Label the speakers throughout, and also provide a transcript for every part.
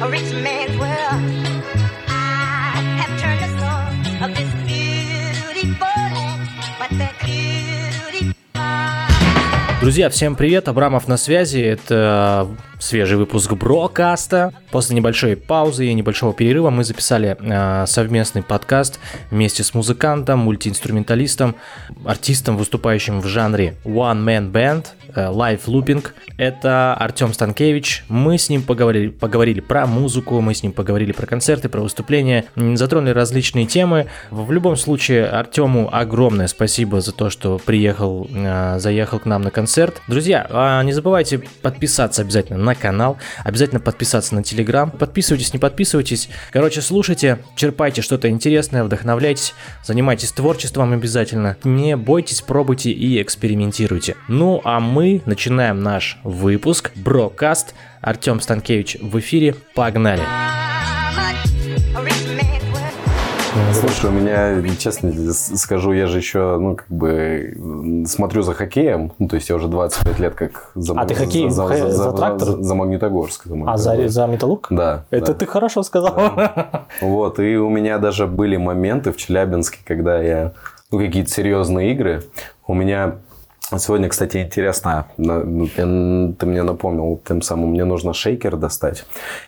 Speaker 1: a rich man's world. I have turned the of this beautiful land, but that beautiful.
Speaker 2: Друзья, всем привет, Абрамов на связи, это свежий выпуск Брокаста. После небольшой паузы и небольшого перерыва мы записали э, совместный подкаст вместе с музыкантом, мультиинструменталистом, артистом, выступающим в жанре One Man Band, э, Live Looping. Это Артем Станкевич. Мы с ним поговорили, поговорили про музыку, мы с ним поговорили про концерты, про выступления, затронули различные темы. В любом случае, Артему огромное спасибо за то, что приехал, э, заехал к нам на концерт. Друзья, а не забывайте подписаться обязательно на канал, обязательно подписаться на Телеграм. Подписывайтесь, не подписывайтесь. Короче, слушайте, черпайте что-то интересное, вдохновляйтесь, занимайтесь творчеством обязательно. Не бойтесь, пробуйте и экспериментируйте. Ну, а мы начинаем наш выпуск. Брокаст. Артем Станкевич в эфире. Погнали!
Speaker 1: World.
Speaker 3: Слушай, у меня, честно скажу, я же еще, ну, как бы, смотрю за хоккеем. Ну, то есть я уже 25 лет как за,
Speaker 4: А ты хоккей
Speaker 3: за,
Speaker 4: х- за трактор?
Speaker 3: за, за Магнитогорск. за
Speaker 4: А за, за металлург?
Speaker 3: Да.
Speaker 4: Это
Speaker 3: да.
Speaker 4: ты хорошо сказал.
Speaker 3: Вот, и у меня даже были моменты в Челябинске, когда я, ну, какие-то серьезные игры. У меня сегодня, кстати, интересно, ну, ты мне напомнил, тем самым мне нужно шейкер достать.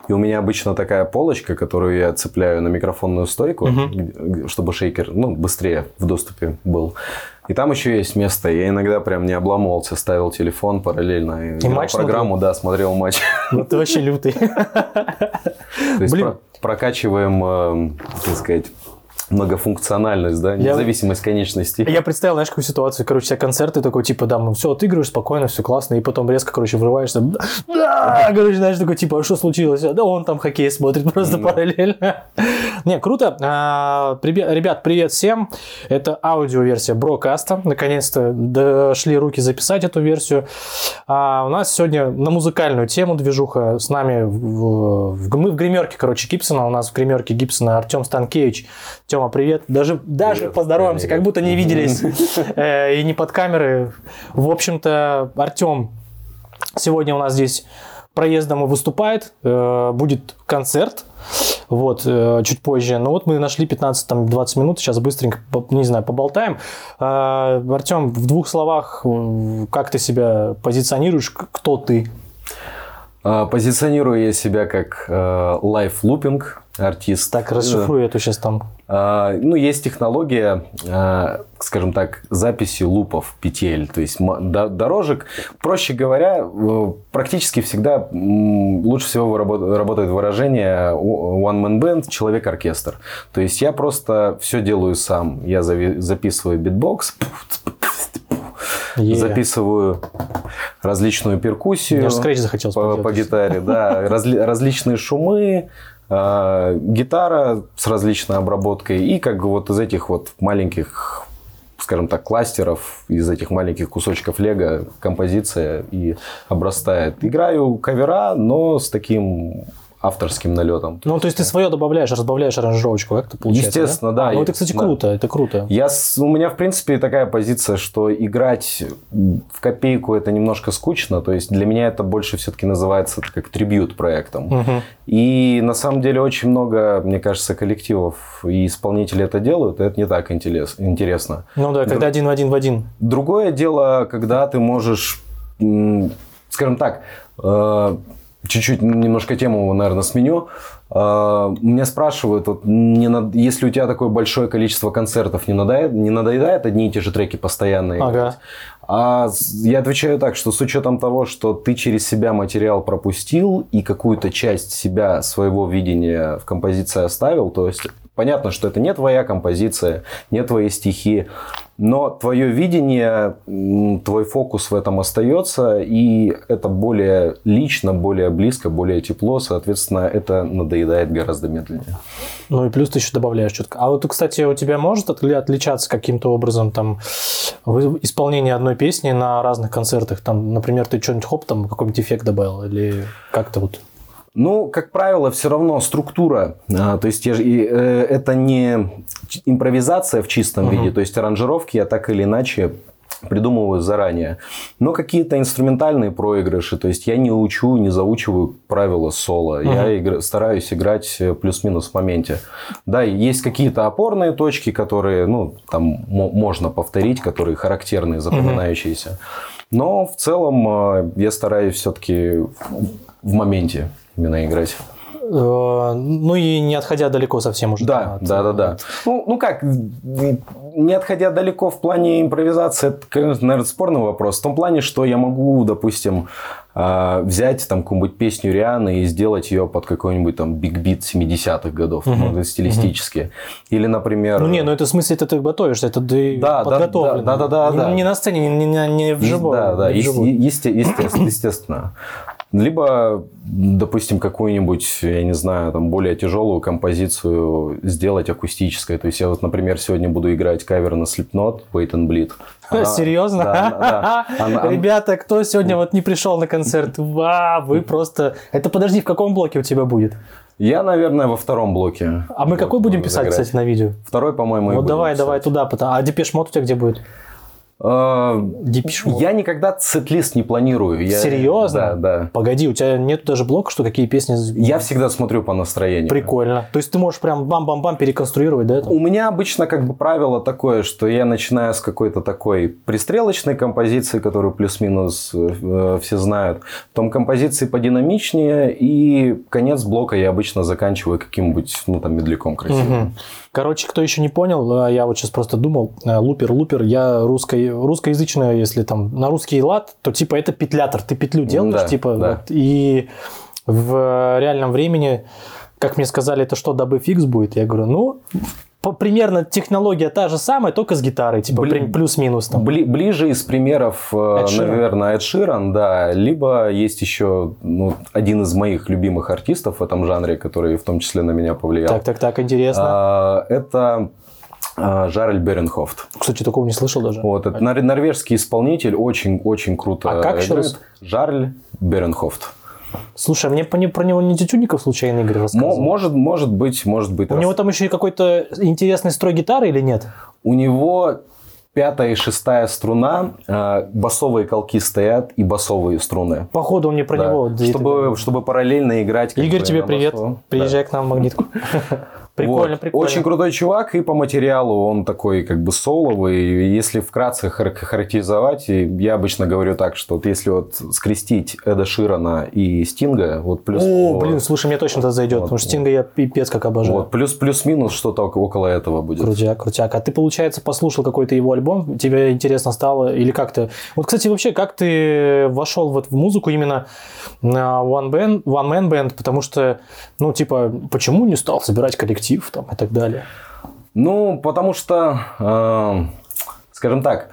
Speaker 3: И у меня обычно такая полочка, которую я цепляю на микрофонную стойку, г- чтобы шейкер, ну, быстрее в доступе был. И там еще есть место. Я иногда прям не обламывался, ставил телефон параллельно. И, играл
Speaker 4: матч
Speaker 3: программу, да, смотрел матч.
Speaker 4: Ну ты вообще лютый.
Speaker 3: То есть прокачиваем, э, так сказать, многофункциональность, да,
Speaker 4: Я-
Speaker 3: независимость конечностей.
Speaker 4: Я представил, знаешь, какую ситуацию. Короче, все концерты такой, типа, да, ну все, отыгрываешь спокойно, все классно, и потом резко, короче, врываешься. Да, короче, знаешь, такой, типа, а что случилось? Да он там хоккей смотрит просто параллельно. Не, круто. А, Ребят, привет всем. Это аудиоверсия Брокаста. Наконец-то дошли руки записать эту версию. А у нас сегодня на музыкальную тему движуха с нами в, в- мы в гримерке, короче, Гибсона. У нас в гримерке Гибсона Артем Станкевич. Тема, привет. Даже, даже
Speaker 3: Привет.
Speaker 4: поздороваемся,
Speaker 3: Привет.
Speaker 4: как будто не виделись э, и не под камеры. В общем-то, Артем сегодня у нас здесь проездом выступает. Э, будет концерт. Вот, э, чуть позже. Но вот мы нашли 15-20 минут. Сейчас быстренько, не знаю, поболтаем. Э, Артем, в двух словах, как ты себя позиционируешь? Кто ты?
Speaker 3: Позиционирую я себя как live looping артист.
Speaker 4: Так, расшифруй эту сейчас там.
Speaker 3: А, Ну, есть технология, а, скажем так, записи loop ов петель, то есть дорожек. Проще говоря, практически всегда лучше всего работает выражение one man band, человек-оркестр. То есть я просто все делаю сам. Я записываю битбокс,
Speaker 4: Yeah.
Speaker 3: записываю различную перкуссию.
Speaker 4: Я скретч захотел
Speaker 3: по, по гитаре, да, разли- различные шумы, а, гитара с различной обработкой и как бы вот из этих вот маленьких скажем так, кластеров, из этих маленьких кусочков лего композиция и обрастает. Играю кавера, но с таким авторским налетом.
Speaker 4: Ну, то есть ты свое добавляешь, разбавляешь аранжировочку, как это получается?
Speaker 3: Естественно, да.
Speaker 4: А, ну,
Speaker 3: Я-
Speaker 4: это, кстати,
Speaker 3: да.
Speaker 4: круто, это круто.
Speaker 3: Я, у меня, в принципе, такая позиция, что играть в копейку это немножко скучно. То есть для меня это больше все-таки называется как трибют проектом.
Speaker 4: Мгм.
Speaker 3: И на самом деле очень много, мне кажется, коллективов и исполнителей это делают, и это не так интерес- интересно.
Speaker 4: Ну да, когда один в один в один.
Speaker 3: Другое дело, когда ты можешь, скажем так, э, чуть-чуть немножко тему, наверное, сменю. Э, Меня спрашивают, вот, не над- если у тебя такое большое количество концертов, не надоедает, не надоедает одни и те же треки постоянно играть?
Speaker 4: Ага.
Speaker 3: А я отвечаю так, что с учетом того, что ты через себя материал пропустил и какую-то часть себя, своего видения в композиции оставил, то есть понятно, что это не твоя композиция, не твои стихи, но твое видение, твой фокус в этом остается, и это более лично, более близко, более тепло, соответственно, это надоедает гораздо медленнее.
Speaker 4: Ну и плюс ты еще добавляешь четко. А вот, кстати, у тебя может отли- отличаться каким-то образом там исполнение одной песни на разных концертах? Там, например, ты что-нибудь хоп, там какой-нибудь эффект добавил или как-то вот?
Speaker 3: Ну, как правило, все равно структура, а, то есть я же- и, э, это не импровизация в чистом виде, то есть аранжировки я так или иначе придумываю заранее. Но какие-то инструментальные проигрыши, то есть я не учу, не заучиваю правила соло. Я игра- стараюсь играть э, плюс-минус в моменте. Да, есть какие-то опорные точки, которые, ну, там мо- можно повторить, которые характерные, запоминающиеся. Но в целом э, я стараюсь все-таки в моменте именно играть.
Speaker 4: Э, Ну и не отходя далеко совсем уже.
Speaker 3: Да,
Speaker 4: от-
Speaker 3: да, да, да. Ну, ну как, не отходя далеко в плане импровизации, это, конечно, наверное, спорный вопрос. В том плане, что я могу, допустим, а, взять там какую-нибудь песню Рианы и сделать ее под какой-нибудь там биг-бит 70-х годов, ну, стилистически. Или, например...
Speaker 4: Ну не, ну это в смысле, это ты готовишь, это ты
Speaker 3: Да, да,
Speaker 4: подготовлен.
Speaker 3: да, да, да,
Speaker 4: Не-
Speaker 3: да.
Speaker 4: Не на сцене, не, не, не вживую.
Speaker 3: Да, да,
Speaker 4: не вживую.
Speaker 3: есте- есте- естественно. Либо, допустим, какую-нибудь, я не знаю, там более тяжелую композицию сделать акустической. То есть я вот, например, сегодня буду играть кавер на Slipknot, Wait and Bleed. Она-
Speaker 4: Серьезно?
Speaker 3: Да, да. Она-
Speaker 4: Ребята, кто сегодня вот не пришел на концерт? Ва, вы просто... Это подожди, в каком блоке у тебя будет?
Speaker 3: Я, наверное, во втором блоке.
Speaker 4: А мы какой будем писать,
Speaker 3: играть.
Speaker 4: кстати, на видео?
Speaker 3: Второй, по-моему,
Speaker 4: Вот давай,
Speaker 3: писать.
Speaker 4: давай туда. А Depeche Mode у тебя где будет? Depeche Mode.
Speaker 3: Я никогда сет-лист не планирую. Я-
Speaker 4: Серьезно?
Speaker 3: Да, да.
Speaker 4: Погоди, у тебя нет даже блока, что какие песни...
Speaker 3: Я всегда смотрю по настроению.
Speaker 4: Прикольно. То есть ты можешь прям бам-бам-бам переконструировать, да?
Speaker 3: У меня обычно как бы правило такое, что я начинаю с какой-то такой пристрелочной композиции, которую плюс-минус э, все знают. Потом композиции подинамичнее, и конец блока я обычно заканчиваю каким-нибудь, ну, там, медляком красивым.
Speaker 4: Мгм. Короче, кто еще не понял, э, я вот сейчас просто думал, э, лупер, лупер, я русско- русскоязычная, если там на русский лад, то типа это петлятор, ты петлю делаешь,
Speaker 3: Да,
Speaker 4: типа,
Speaker 3: да.
Speaker 4: вот, и в реальном времени, как мне сказали, это что, дабы фикс будет? Я говорю, ну, примерно технология та же самая, только с гитарой, типа при- плюс-минус там.
Speaker 3: Бли- ближе из примеров, э,
Speaker 4: Sheeran.
Speaker 3: наверное, Эд Ширан, да. Либо есть еще ну, один из моих любимых артистов в этом жанре, который в том числе на меня повлиял.
Speaker 4: Так, так, так, интересно.
Speaker 3: А, Это а, Жарель Беренхофт.
Speaker 4: Кстати, такого не слышал даже.
Speaker 3: Вот, это нор- норвежский исполнитель, очень-очень круто
Speaker 4: А как еще
Speaker 3: играет.
Speaker 4: раз?
Speaker 3: Жарль Беренхофт.
Speaker 4: Слушай, а мне про него не Тютюников случайно Игорь рассказывал?
Speaker 3: может, может быть, может быть.
Speaker 4: У
Speaker 3: раз-
Speaker 4: него там еще какой-то интересный строй гитары или нет?
Speaker 3: У него пятая и шестая струна, а, басовые колки стоят и басовые струны.
Speaker 4: Походу, он мне про
Speaker 3: Да.
Speaker 4: него...
Speaker 3: чтобы, чтобы параллельно играть.
Speaker 4: Игорь, тебе привет.
Speaker 3: басу.
Speaker 4: Приезжай к нам в магнитку. Прикольно,
Speaker 3: Вот.
Speaker 4: прикольно.
Speaker 3: Очень крутой чувак, и по материалу он такой как бы соловый. Если вкратце хар- характеризовать, я обычно говорю так, что вот если вот скрестить Эда Ширана и Стинга, вот плюс...
Speaker 4: О,
Speaker 3: вот-
Speaker 4: блин, слушай, мне точно это зайдет,
Speaker 3: Вот,
Speaker 4: потому что Стинга я пипец как обожаю.
Speaker 3: вот, плюс, плюс-минус что-то ок- около этого будет.
Speaker 4: Крутяк, крутяк. А ты, получается, послушал какой-то его альбом, тебе интересно стало, или как-то... Вот, кстати, вообще, как ты вошел вот в музыку именно на One, band, one Man Band, потому что, ну, типа, почему не стал собирать коллектив там и так далее?
Speaker 3: Ну, потому что, э, скажем так,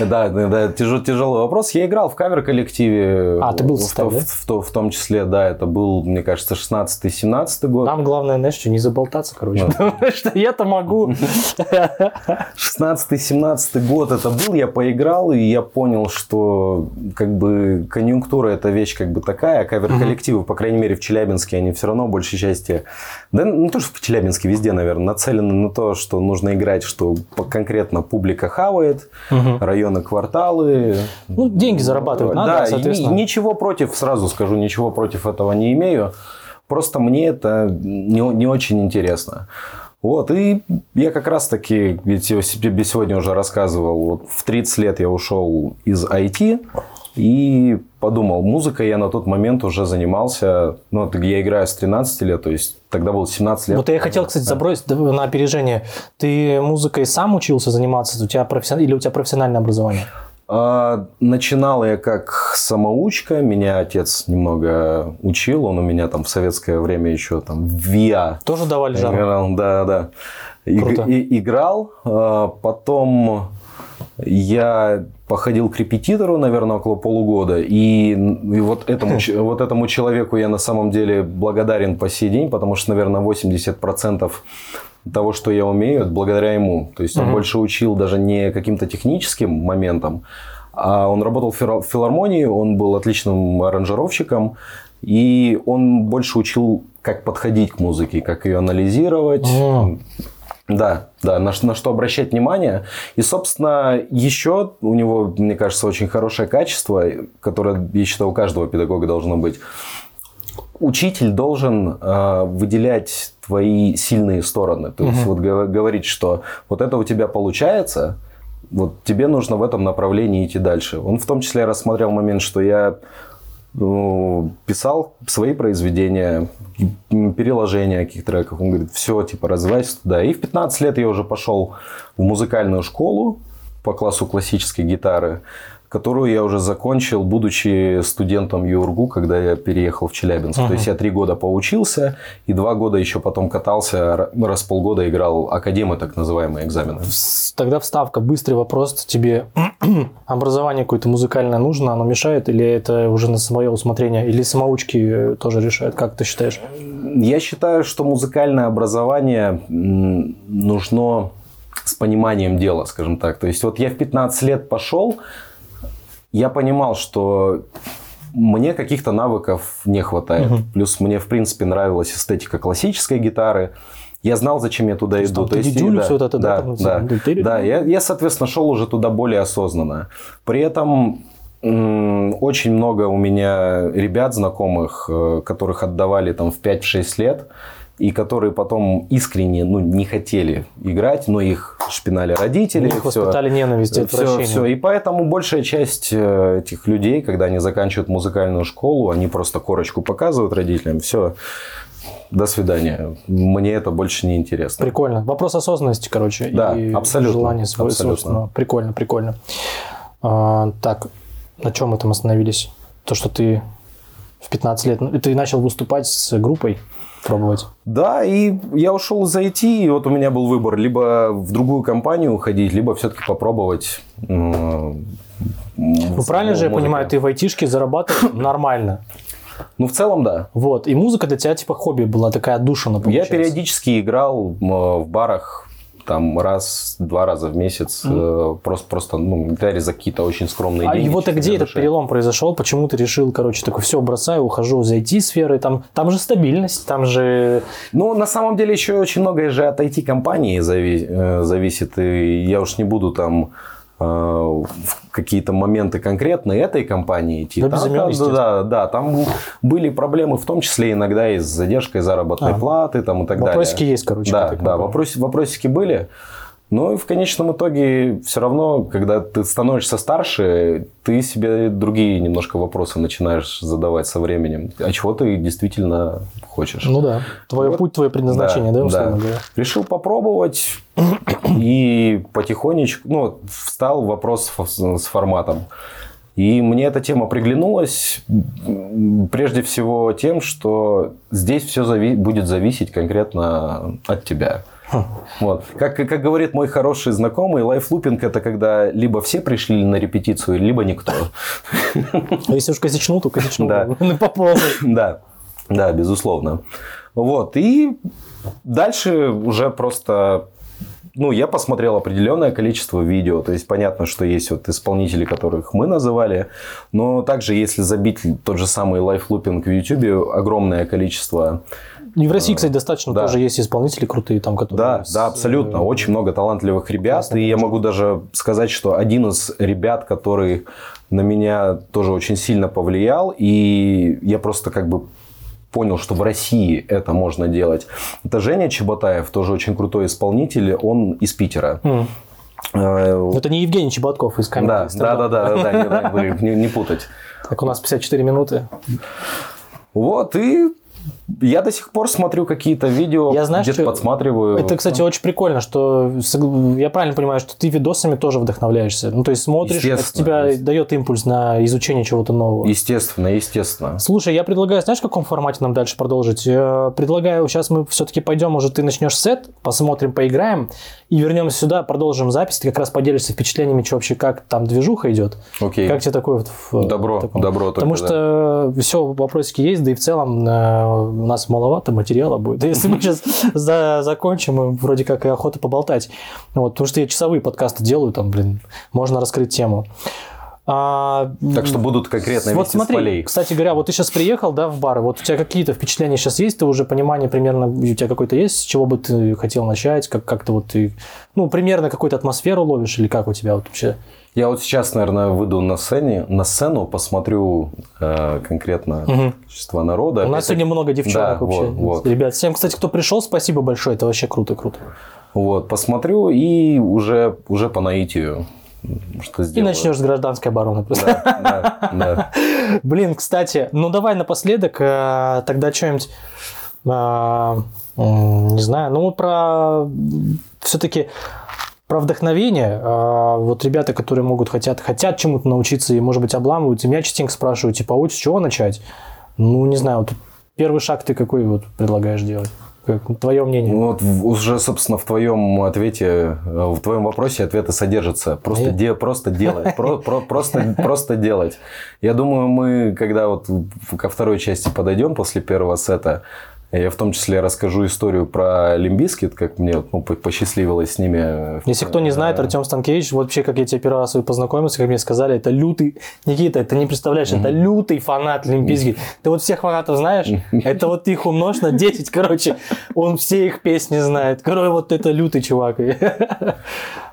Speaker 3: да, да, да, тяжел- тяжелый вопрос. Я играл в кавер-коллективе.
Speaker 4: А, ты был в составе,
Speaker 3: в, то- в том числе, да, это был, мне кажется, 16-17 год.
Speaker 4: Нам главное, знаешь, что, не заболтаться, короче, потому что я-то могу.
Speaker 3: 16-17 год это был, я поиграл, и я понял, что как бы конъюнктура это вещь как бы такая, а кавер-коллективы, по крайней мере в Челябинске, они все равно большей части, да не то, что в Челябинске, везде, наверное, нацелены на то, что нужно играть, что конкретно публика хавает, районы, кварталы.
Speaker 4: Ну, деньги зарабатывать надо,
Speaker 3: да, и
Speaker 4: соответственно.
Speaker 3: ничего против, сразу скажу, ничего против этого не имею. Просто мне это не, не очень интересно. Вот, и я как раз таки, ведь я себе сегодня уже рассказывал, вот в 30 лет я ушел из IT и подумал, музыкой я на тот момент уже занимался, ну, я играю с 13 лет, то есть тогда было 17 лет.
Speaker 4: Вот я хотел, кстати, забросить да, на опережение. Ты музыкой сам учился заниматься? У тебя профессион- Или у тебя профессиональное образование?
Speaker 3: А, Начинал я как самоучка, меня отец немного учил, он у меня там в советское время еще там в ВИА
Speaker 4: Тоже давали жару?
Speaker 3: играл, да, да. И-
Speaker 4: Круто.
Speaker 3: и- играл, а, потом я походил к репетитору, наверное, около полугода, и, и вот, этому, вот этому человеку я на самом деле благодарен по сей день, потому что, наверное, 80% того, что я умею, это благодаря ему. То есть он больше учил даже не каким-то техническим моментам, а он работал в филар- в филармонии, он был отличным аранжировщиком, и он больше учил, как подходить к музыке, как ее анализировать.
Speaker 4: М.
Speaker 3: Да, да, на, на что обращать внимание. И, собственно, еще у него, мне кажется, очень хорошее качество, которое, я считаю, у каждого педагога должно быть. Учитель должен э, выделять твои сильные стороны. То есть вот гов- говорить, что вот это у тебя получается, вот тебе нужно в этом направлении идти дальше. Он в том числе рассмотрел момент, что я писал свои произведения, переложения каких-то треков. Он говорит, все, типа, развивайся туда. И в 15 лет я уже пошел в музыкальную школу по классу классической гитары, которую я уже закончил, будучи студентом ЮРГУ, когда я переехал в Челябинск. То есть я три года поучился, и два года еще потом катался, р- раз в полгода играл академы, так называемые экзамены.
Speaker 4: Тогда вставка, быстрый вопрос. Тебе образование какое-то музыкальное нужно, оно мешает? Или это уже на свое усмотрение? Или самоучки э, тоже решают? Как ты считаешь?
Speaker 3: Я считаю, что музыкальное образование нужно с пониманием дела, скажем так. То есть вот я в 15 лет пошел, я понимал, что мне каких-то навыков не хватает. Плюс мне, в принципе, нравилась эстетика классической гитары. Я знал, зачем я туда
Speaker 4: есть
Speaker 3: иду. и
Speaker 4: дидюлю всё вот это, да,
Speaker 3: да, да, да, я, я, соответственно, шел уже туда более осознанно. При этом очень много у меня ребят знакомых, э, которых отдавали там в 5-6 лет, и которые потом искренне ну, не хотели играть, но их шпинали родители.
Speaker 4: Их
Speaker 3: всё.
Speaker 4: воспитали ненависть и
Speaker 3: Все, все. И поэтому большая часть э, этих людей, когда они заканчивают музыкальную школу, они просто корочку показывают родителям. Все, до свидания. Мне это больше не интересно.
Speaker 4: Прикольно. Вопрос осознанности, короче.
Speaker 3: Да,
Speaker 4: и
Speaker 3: абсолютно,
Speaker 4: желания своего
Speaker 3: абсолютно.
Speaker 4: собственного. Прикольно, прикольно. А, так, на чем мы там остановились? То, что ты в 15 лет... ну, Ты начал выступать с группой, пробовать.
Speaker 3: Да, и я ушел из IT, и вот у меня был выбор либо в другую компанию уходить, либо все-таки попробовать. м,
Speaker 4: Ну, правильно же я понимаю, ты в айтишке зарабатывал нормально.
Speaker 3: Ну, в целом, да.
Speaker 4: Вот. И музыка для тебя типа хобби была такая отдушина,
Speaker 3: Я
Speaker 4: получается.
Speaker 3: периодически играл м, в барах там раз, два раза в месяц, э, просто, просто ну, гитаре за какие-то очень скромные
Speaker 4: А
Speaker 3: деньги.
Speaker 4: и вот где этот перелом произошел? Почему ты решил, короче, такой, все, бросаю, ухожу за IT-сферы? Там, там же стабильность, там же...
Speaker 3: Ну, на самом деле, еще очень многое же от IT-компании зави- э, зависит. И я уж не буду там в какие-то моменты конкретные этой компании идти.
Speaker 4: Да,
Speaker 3: Там-
Speaker 4: без имен,
Speaker 3: там, да, да, там были проблемы, в том числе иногда и с задержкой заработной
Speaker 4: А.
Speaker 3: платы там, и так
Speaker 4: Вопросики
Speaker 3: далее.
Speaker 4: есть, короче,
Speaker 3: Да, да, вопрос- вопросики были. Но и в конечном итоге все равно, когда ты становишься старше, ты себе другие немножко вопросы начинаешь задавать со временем. А чего ты действительно хочешь?
Speaker 4: Ну да, твой
Speaker 3: Вот.
Speaker 4: путь, твое предназначение, да, условно говоря?
Speaker 3: Решил попробовать и потихонечку, ну, встал вопрос с форматом. И мне эта тема приглянулась прежде всего тем, что здесь все будет зависеть конкретно от тебя. Вот. Как, как говорит мой хороший знакомый, лайфлупинг это когда либо все пришли на репетицию, либо никто.
Speaker 4: А если уж косячнул, то косячнул.
Speaker 3: Да.
Speaker 4: Ну, по полной.
Speaker 3: Да, да, безусловно. Вот, и дальше уже просто... Ну, я посмотрел определенное количество видео, то есть понятно, что есть вот исполнители, которых мы называли, но также если забить тот же самый лайфлупинг в YouTube, огромное количество
Speaker 4: И в России, кстати, достаточно
Speaker 3: Да.
Speaker 4: тоже есть исполнители крутые, там, которые...
Speaker 3: Да,
Speaker 4: с-
Speaker 3: да, абсолютно. Очень много талантливых ребят.
Speaker 4: классно,
Speaker 3: и я могу даже сказать, что один из ребят, который на меня тоже очень сильно повлиял, и я просто как бы понял, что в России это можно делать. Это Женя Чеботаев, тоже очень крутой исполнитель. Он из Питера. Э,
Speaker 4: Это не Евгений Чеботков из комедии.
Speaker 3: Да, да, да, да, да, не- не- не путать.
Speaker 4: Так, у нас 54 минуты.
Speaker 3: Вот, и я до сих пор смотрю какие-то видео,
Speaker 4: Я, знаешь,
Speaker 3: где-то подсматриваю.
Speaker 4: Это, кстати, очень прикольно, что я правильно понимаю, что ты видосами тоже вдохновляешься. Ну, то есть смотришь, это тебя дает импульс на изучение чего-то нового.
Speaker 3: Естественно, естественно.
Speaker 4: Слушай, я предлагаю, знаешь, в каком формате нам дальше продолжить? Я предлагаю, сейчас мы все-таки пойдем, уже ты начнешь сет, посмотрим, поиграем, и вернемся сюда, продолжим запись. Ты как раз поделишься впечатлениями, что вообще, как там движуха идет.
Speaker 3: Окей.
Speaker 4: Как тебе такое? вот в-
Speaker 3: Добро,
Speaker 4: таком?
Speaker 3: добро только,
Speaker 4: Потому что все, вопросики есть, да и в целом э, у нас маловато материала будет. Если мы сейчас закончим, и вроде как и охота поболтать. Вот, потому что я часовые подкасты делаю, там, блин, можно раскрыть тему. А,
Speaker 3: Так что будут конкретно
Speaker 4: вот
Speaker 3: вести
Speaker 4: смотри,
Speaker 3: с полей.
Speaker 4: кстати говоря, вот ты сейчас приехал, да, в бар, вот у тебя какие-то впечатления сейчас есть, ты уже понимание примерно, у тебя какое-то есть, с чего бы ты хотел начать, как, как-то вот ты, ну, примерно какую-то атмосферу ловишь, или как у тебя вот вообще?
Speaker 3: Я вот сейчас, наверное, выйду на сцене, на сцену, посмотрю э, конкретно количество народа.
Speaker 4: У нас сегодня много девчонок
Speaker 3: Да,
Speaker 4: вообще.
Speaker 3: вот, вот.
Speaker 4: Ребят, всем, кстати, кто пришел, спасибо большое, это вообще круто, круто.
Speaker 3: Вот, посмотрю и уже, уже по наитию что
Speaker 4: И
Speaker 3: сделаю.
Speaker 4: начнешь с гражданской обороны просто.
Speaker 3: Да, да, да.
Speaker 4: Блин, кстати, ну давай напоследок э, тогда что-нибудь, э, не знаю, ну про все-таки про вдохновение. Э, Вот ребята, которые могут, хотят, хотят чему-то научиться и, может быть, обламываются, меня частенько спрашивают, типа, а вот с чего начать? Ну, не знаю, вот первый шаг ты какой вот предлагаешь делать? Как, твое мнение?
Speaker 3: Ну, Вот уже, собственно, в твоем ответе, э, в твоем вопросе ответы содержатся. Просто,
Speaker 4: Я-
Speaker 3: де- просто делать. Про- про- Просто, просто делать. Я думаю, мы, когда вот ко второй части подойдем после первого сета, я в том числе расскажу историю про Limp Bizkit, как мне ну, по- посчастливилось с ними. э,
Speaker 4: Если кто не знает,
Speaker 3: э,
Speaker 4: Артем Станкевич, вообще, как я тебе первый раз познакомился, как мне сказали, это лютый, Никита, это не представляешь, это лютый фанат Limp Bizkit. Ты вот всех фанатов знаешь? Это вот их умножь на 10, короче, он все их песни знает. Короче, вот это лютый чувак.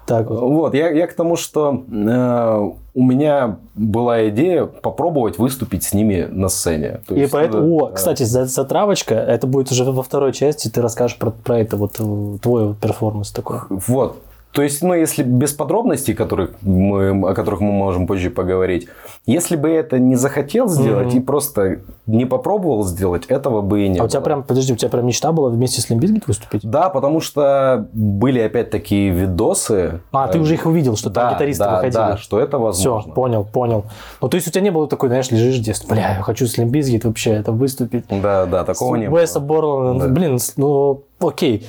Speaker 4: Так вот.
Speaker 3: Вот, я, я к тому, что э, у меня была идея попробовать выступить с ними на сцене. То
Speaker 4: И
Speaker 3: есть,
Speaker 4: поэтому, о,
Speaker 3: э,
Speaker 4: кстати, за- затравочка, это будет уже во второй части, ты расскажешь про, про это, вот э, твой перформанс такой.
Speaker 3: Вот. То есть, ну, если без подробностей, которых мы, о которых мы можем позже поговорить, если бы я это не захотел сделать и просто не попробовал сделать, этого бы и не
Speaker 4: А у
Speaker 3: было.
Speaker 4: тебя прям, подожди, у тебя прям мечта была вместе с Лимбизгит выступить?
Speaker 3: Да, потому что были опять такие видосы.
Speaker 4: А, ты
Speaker 3: э,
Speaker 4: уже их увидел, что там
Speaker 3: да,
Speaker 4: гитаристы
Speaker 3: да,
Speaker 4: выходили.
Speaker 3: Да, что это
Speaker 4: Все,
Speaker 3: возможно.
Speaker 4: понял, понял. Ну, то есть у тебя не было такой, знаешь, лежишь в детстве, бля, я хочу с Лимбизгит вообще это выступить.
Speaker 3: Да, да, такого не было.
Speaker 4: Уэса Борланда,
Speaker 3: Да.
Speaker 4: блин, с- ну, окей.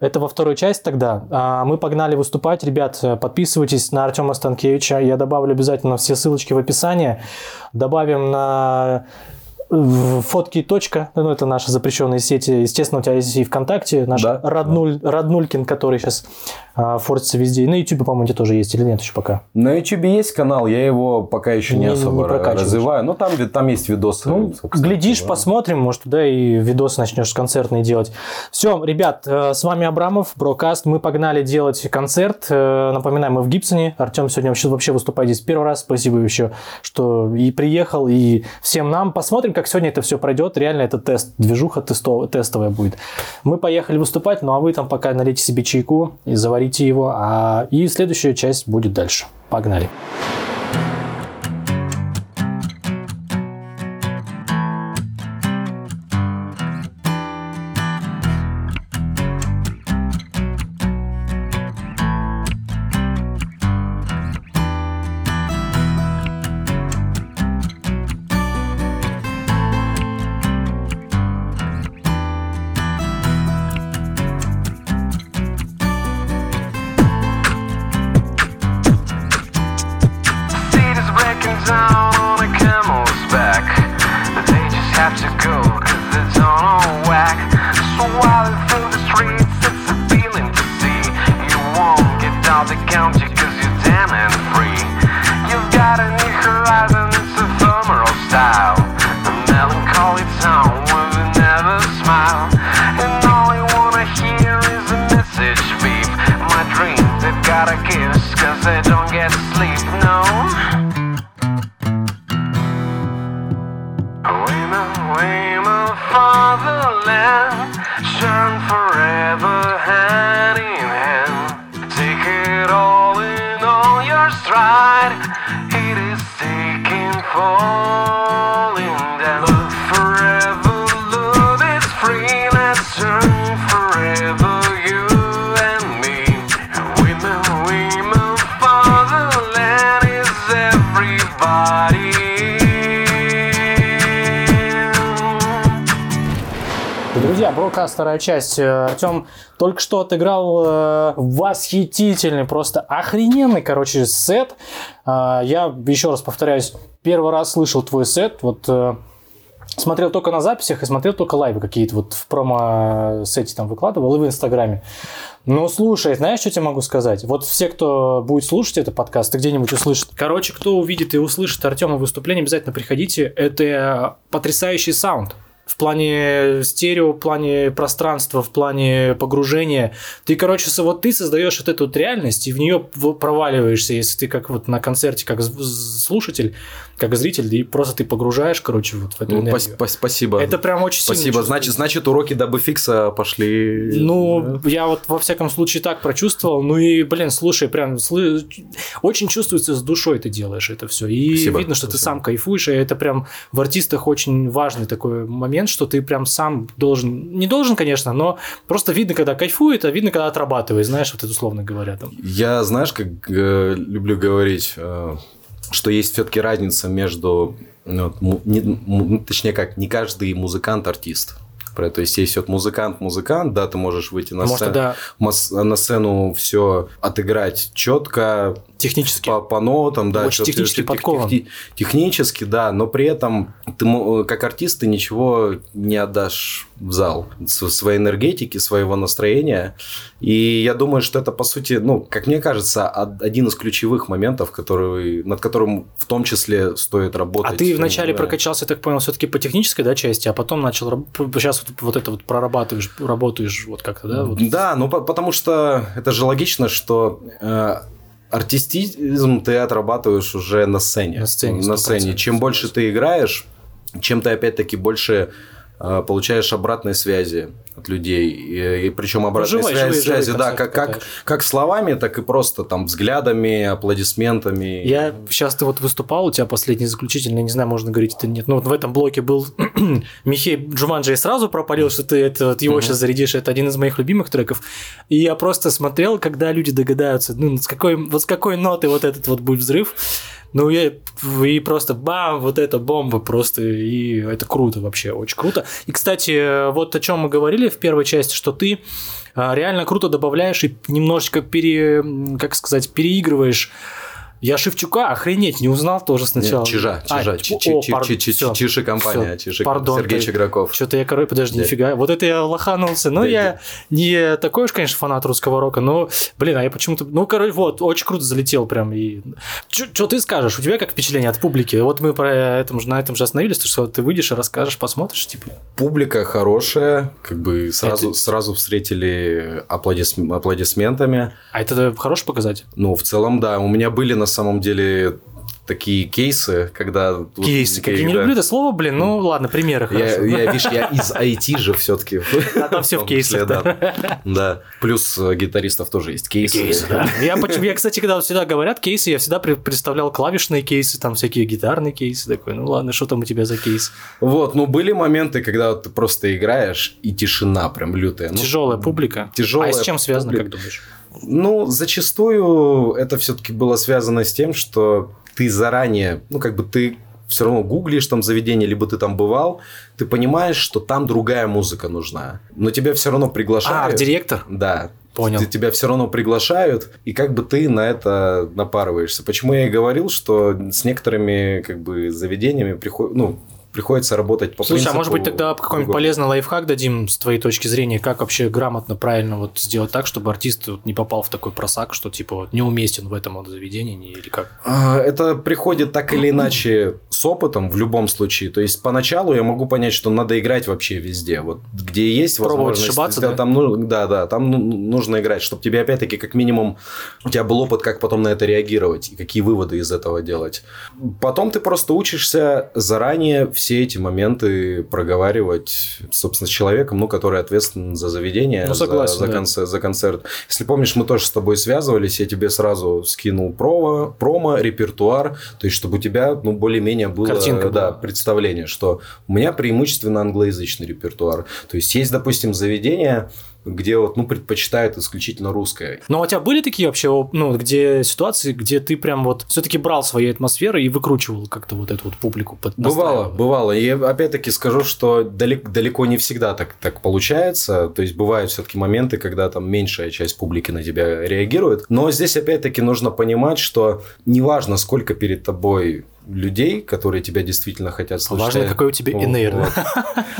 Speaker 4: Это во второй часть тогда. А, Мы погнали выступать. Ребят, подписывайтесь на Артема Станкевича. Я добавлю обязательно все ссылочки в описании. Добавим на фотки точка, ну это наши запрещенные сети, естественно, у тебя есть и ВКонтакте, наш
Speaker 3: Да,
Speaker 4: Роднуль, Роднулькин, который сейчас а, форсится везде, и на Ютубе, по-моему, где тоже есть, или нет еще пока?
Speaker 3: На YouTube есть канал, я его пока еще не,
Speaker 4: Не- не
Speaker 3: особо
Speaker 4: прокачиваешь.
Speaker 3: развиваю. Но там, там есть видосы.
Speaker 4: Ну, глядишь,
Speaker 3: да.
Speaker 4: посмотрим, может, туда и видос начнешь концертный делать. Все, ребят, э, с вами Абрамов, Брокаст. Мы погнали делать концерт. Э, Напоминаем, мы в Гибсоне. Артем сегодня вообще выступает здесь первый раз. Спасибо еще, что и приехал, и всем нам. Посмотрим, как сегодня это все пройдет. Реально это тест, движуха тестов- тестовая будет. Мы поехали выступать, ну а вы там пока налейте себе чайку и заварите его. А... И следующая часть будет дальше. Погнали.
Speaker 5: City's
Speaker 4: вторая часть. Э, Артем только что отыграл э, восхитительный, просто охрененный, короче, сет. Э, Я еще раз повторяюсь, первый раз слышал твой сет. Вот смотрел только на записях и смотрел только лайвы какие-то вот в промо-сете там выкладывал и в Инстаграме. Ну, слушай, знаешь, что тебе могу сказать? Вот все, кто будет слушать этот подкаст, и где-нибудь услышит. Короче, кто увидит и услышит Артема выступление, обязательно приходите. Это потрясающий саунд. Плане стерео, в плане пространства, в плане погружения. Ты, короче, вот ты создаешь вот эту вот реальность, и в нее проваливаешься, если ты как вот на концерте, как слушатель, как зритель, и просто ты погружаешь, короче, вот в эту
Speaker 3: Ну,
Speaker 4: энергию.
Speaker 3: пос- пос- спасибо.
Speaker 4: Это прям очень сильно
Speaker 3: Спасибо. Значит, значит, уроки дабы фикса пошли.
Speaker 4: Ну, я вот во всяком случае так прочувствовал. Ну и, блин, слушай, прям слы- очень чувствуется с душой ты делаешь это все. И
Speaker 3: Спасибо.
Speaker 4: видно, что ты
Speaker 3: Спасибо.
Speaker 4: сам кайфуешь, и это прям в артистах очень важный такой момент, что ты прям сам должен, не должен, конечно, но просто видно, когда кайфует, а видно, когда отрабатывает, знаешь, вот это условно говоря. Там.
Speaker 3: Я, знаешь, как э, люблю говорить, э, что есть все-таки разница между, ну, не- ну, точнее как, не каждый музыкант артист. Про- То есть есть вот музыкант-музыкант, да, ты можешь выйти на,
Speaker 4: Может, тогда
Speaker 3: мос- на сцену все отыграть четко,
Speaker 4: технически.
Speaker 3: по, по нотам, да,
Speaker 4: Очень технически
Speaker 3: тех- тех-
Speaker 4: подкован.
Speaker 3: тех- технически, да, но при этом ты мо- как артист ты ничего не отдашь в зал своей энергетики, своего настроения. И я думаю, что это, по сути, ну, как мне кажется, од- один из ключевых моментов, который, над которым в том числе стоит работать.
Speaker 4: А ты вначале
Speaker 3: Да.
Speaker 4: прокачался, я так понял, все-таки по технической да, части, а потом начал сейчас вот, вот это вот прорабатываешь, работаешь вот как-то, да? Вот.
Speaker 3: Да, ну по- потому что это же логично, что э, артистизм ты отрабатываешь уже на сцене.
Speaker 4: На сцене,
Speaker 3: На
Speaker 4: 100%,
Speaker 3: сцене. Чем больше ты играешь, чем ты опять-таки больше э, получаешь обратной связи от людей. И, причем обратной
Speaker 4: живой-
Speaker 3: связи,
Speaker 4: живые
Speaker 3: связи, да,
Speaker 4: концерты
Speaker 3: как, как, как словами, так и просто там взглядами, аплодисментами.
Speaker 4: Я сейчас ты вот выступал, у тебя последний заключительный, не знаю, можно говорить это нет. Ну, вот в этом блоке был Михей Джуманджи сразу пропалил, что ты это, вот его сейчас зарядишь. Это один из моих любимых треков. И я просто смотрел, когда люди догадаются, ну, с какой, вот с какой ноты вот этот вот будет взрыв. Ну, я, и просто бам, вот эта бомба просто, и это круто вообще, очень круто. И, кстати, вот о чем мы говорили в первой части, что ты а, реально круто добавляешь и немножечко пере, как сказать, переигрываешь. Я Шевчука охренеть не узнал тоже сначала.
Speaker 3: Нет, Чижа,
Speaker 4: А,
Speaker 3: Чижа,
Speaker 4: о,
Speaker 3: Чи- Чи- Чи-
Speaker 4: пар-
Speaker 3: Чи- Чи- Чижи компания,
Speaker 4: всё,
Speaker 3: Чижи-
Speaker 4: пардон,
Speaker 3: Сергей
Speaker 4: ты-
Speaker 3: Чиграков.
Speaker 4: Что-то я, короче, подожди,
Speaker 3: Да.
Speaker 4: нифига. Вот это я лоханулся. Ну,
Speaker 3: Да,
Speaker 4: я
Speaker 3: да.
Speaker 4: не такой уж, конечно, фанат русского рока, но, блин, а я почему-то... Ну, короче, вот, очень круто залетел прям. И... Что ты скажешь? У тебя как впечатление от публики? Вот мы про этом, же- на этом же остановились, что ты выйдешь и расскажешь, посмотришь, типа.
Speaker 3: Публика хорошая, как бы сразу,
Speaker 4: Это-
Speaker 3: сразу встретили аплодис- аплодисментами.
Speaker 4: А это хороший показатель?
Speaker 3: Ну, в целом, да. У меня были на самом деле такие кейсы, когда... вот,
Speaker 4: Кейсы. Как я не
Speaker 3: да.
Speaker 4: люблю это слово, блин. Ну, ладно, примеры
Speaker 3: Я,
Speaker 4: хорошо.
Speaker 3: я, видишь, я из IT же все-таки.
Speaker 4: А там всё в кейсах,
Speaker 3: да. Да. Плюс э, гитаристов тоже есть кейсы.
Speaker 4: Кейсы, да. Я, почему, я, кстати, когда вот всегда говорят кейсы, я всегда представлял клавишные кейсы, там всякие гитарные кейсы. Такой, ну ладно, что там у тебя за кейс?
Speaker 3: Вот, ну были моменты, когда вот ты просто играешь, и тишина прям лютая. Ну,
Speaker 4: Тяжелая публика.
Speaker 3: тяжелая
Speaker 4: А с чем связано, как думаешь?
Speaker 3: Ну, зачастую это все-таки было связано с тем, что ты заранее, ну, как бы ты все равно гуглишь там заведение, либо ты там бывал, ты понимаешь, что там другая музыка нужна. Но тебя все равно
Speaker 4: А,
Speaker 3: приглашают.
Speaker 4: директор?
Speaker 3: Да.
Speaker 4: Понял.
Speaker 3: Тебя все равно приглашают, и как бы ты на это напарываешься. Почему я и говорил, что с некоторыми как бы заведениями приход... ну, приходится работать по
Speaker 4: Слушай, а
Speaker 3: принципу
Speaker 4: может быть тогда какой-нибудь полезный лайфхак дадим с твоей точки зрения, как вообще грамотно, правильно вот сделать так, чтобы артист вот не попал в такой просак, что типа вот неуместен в этом вот заведении или как?
Speaker 3: А, Это приходит так или иначе с опытом в любом случае. То есть поначалу я могу понять, что надо играть вообще везде. Вот где есть
Speaker 4: Пробовать
Speaker 3: возможность,
Speaker 4: ошибаться,
Speaker 3: да,
Speaker 4: да?
Speaker 3: там, ну, да, да, там ну, нужно играть, чтобы тебе опять-таки как минимум у тебя был опыт, как потом на это реагировать и какие выводы из этого делать. Потом ты просто учишься заранее все эти моменты проговаривать, собственно, с человеком, ну, который ответственен за заведение,
Speaker 4: Ну,
Speaker 3: за-
Speaker 4: согласен,
Speaker 3: за,
Speaker 4: да.
Speaker 3: конце- за концерт. Если помнишь, мы тоже с тобой связывались, я тебе сразу скинул промо, промо репертуар, то есть чтобы у тебя ну, более-менее было
Speaker 4: Картинка
Speaker 3: да,
Speaker 4: была.
Speaker 3: представление, что у меня преимущественно англоязычный репертуар. То есть есть, допустим, заведения, где вот, ну, предпочитают исключительно русское.
Speaker 4: Но у тебя были такие вообще, ну, где ситуации, где ты прям вот все-таки брал свои атмосферы и выкручивал как-то вот эту вот публику? под-
Speaker 3: Бывало, бывало. И опять-таки скажу, что далеко, далеко не всегда так, так получается. То есть бывают все-таки моменты, когда там меньшая часть публики на тебя реагирует. Но здесь опять-таки нужно понимать, что неважно, сколько перед тобой людей, которые тебя действительно хотят слушать.
Speaker 4: Важно,
Speaker 3: а-
Speaker 4: какой у тебя инейр.
Speaker 3: вот.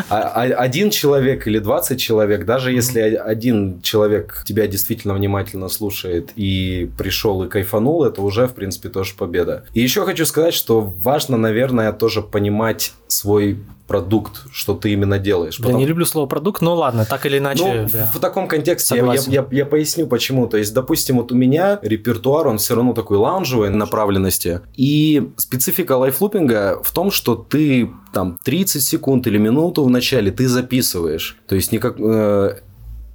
Speaker 3: А- а- Один человек или 20 человек, даже если один человек тебя действительно внимательно слушает и пришел и кайфанул, это уже, в принципе, тоже победа. И еще хочу сказать, что важно, наверное, тоже понимать свой продукт, что ты именно делаешь.
Speaker 4: Я
Speaker 3: Потому-
Speaker 4: не люблю слово продукт, но ладно, так или иначе.
Speaker 3: ну,
Speaker 4: да.
Speaker 3: в таком контексте я, я- я поясню, почему. То есть, допустим, вот у меня репертуар, он все равно такой лаунжевой направленности. И специфика лайфлупинга в том, что ты там 30 секунд или минуту в начале ты записываешь. То есть, никак, э,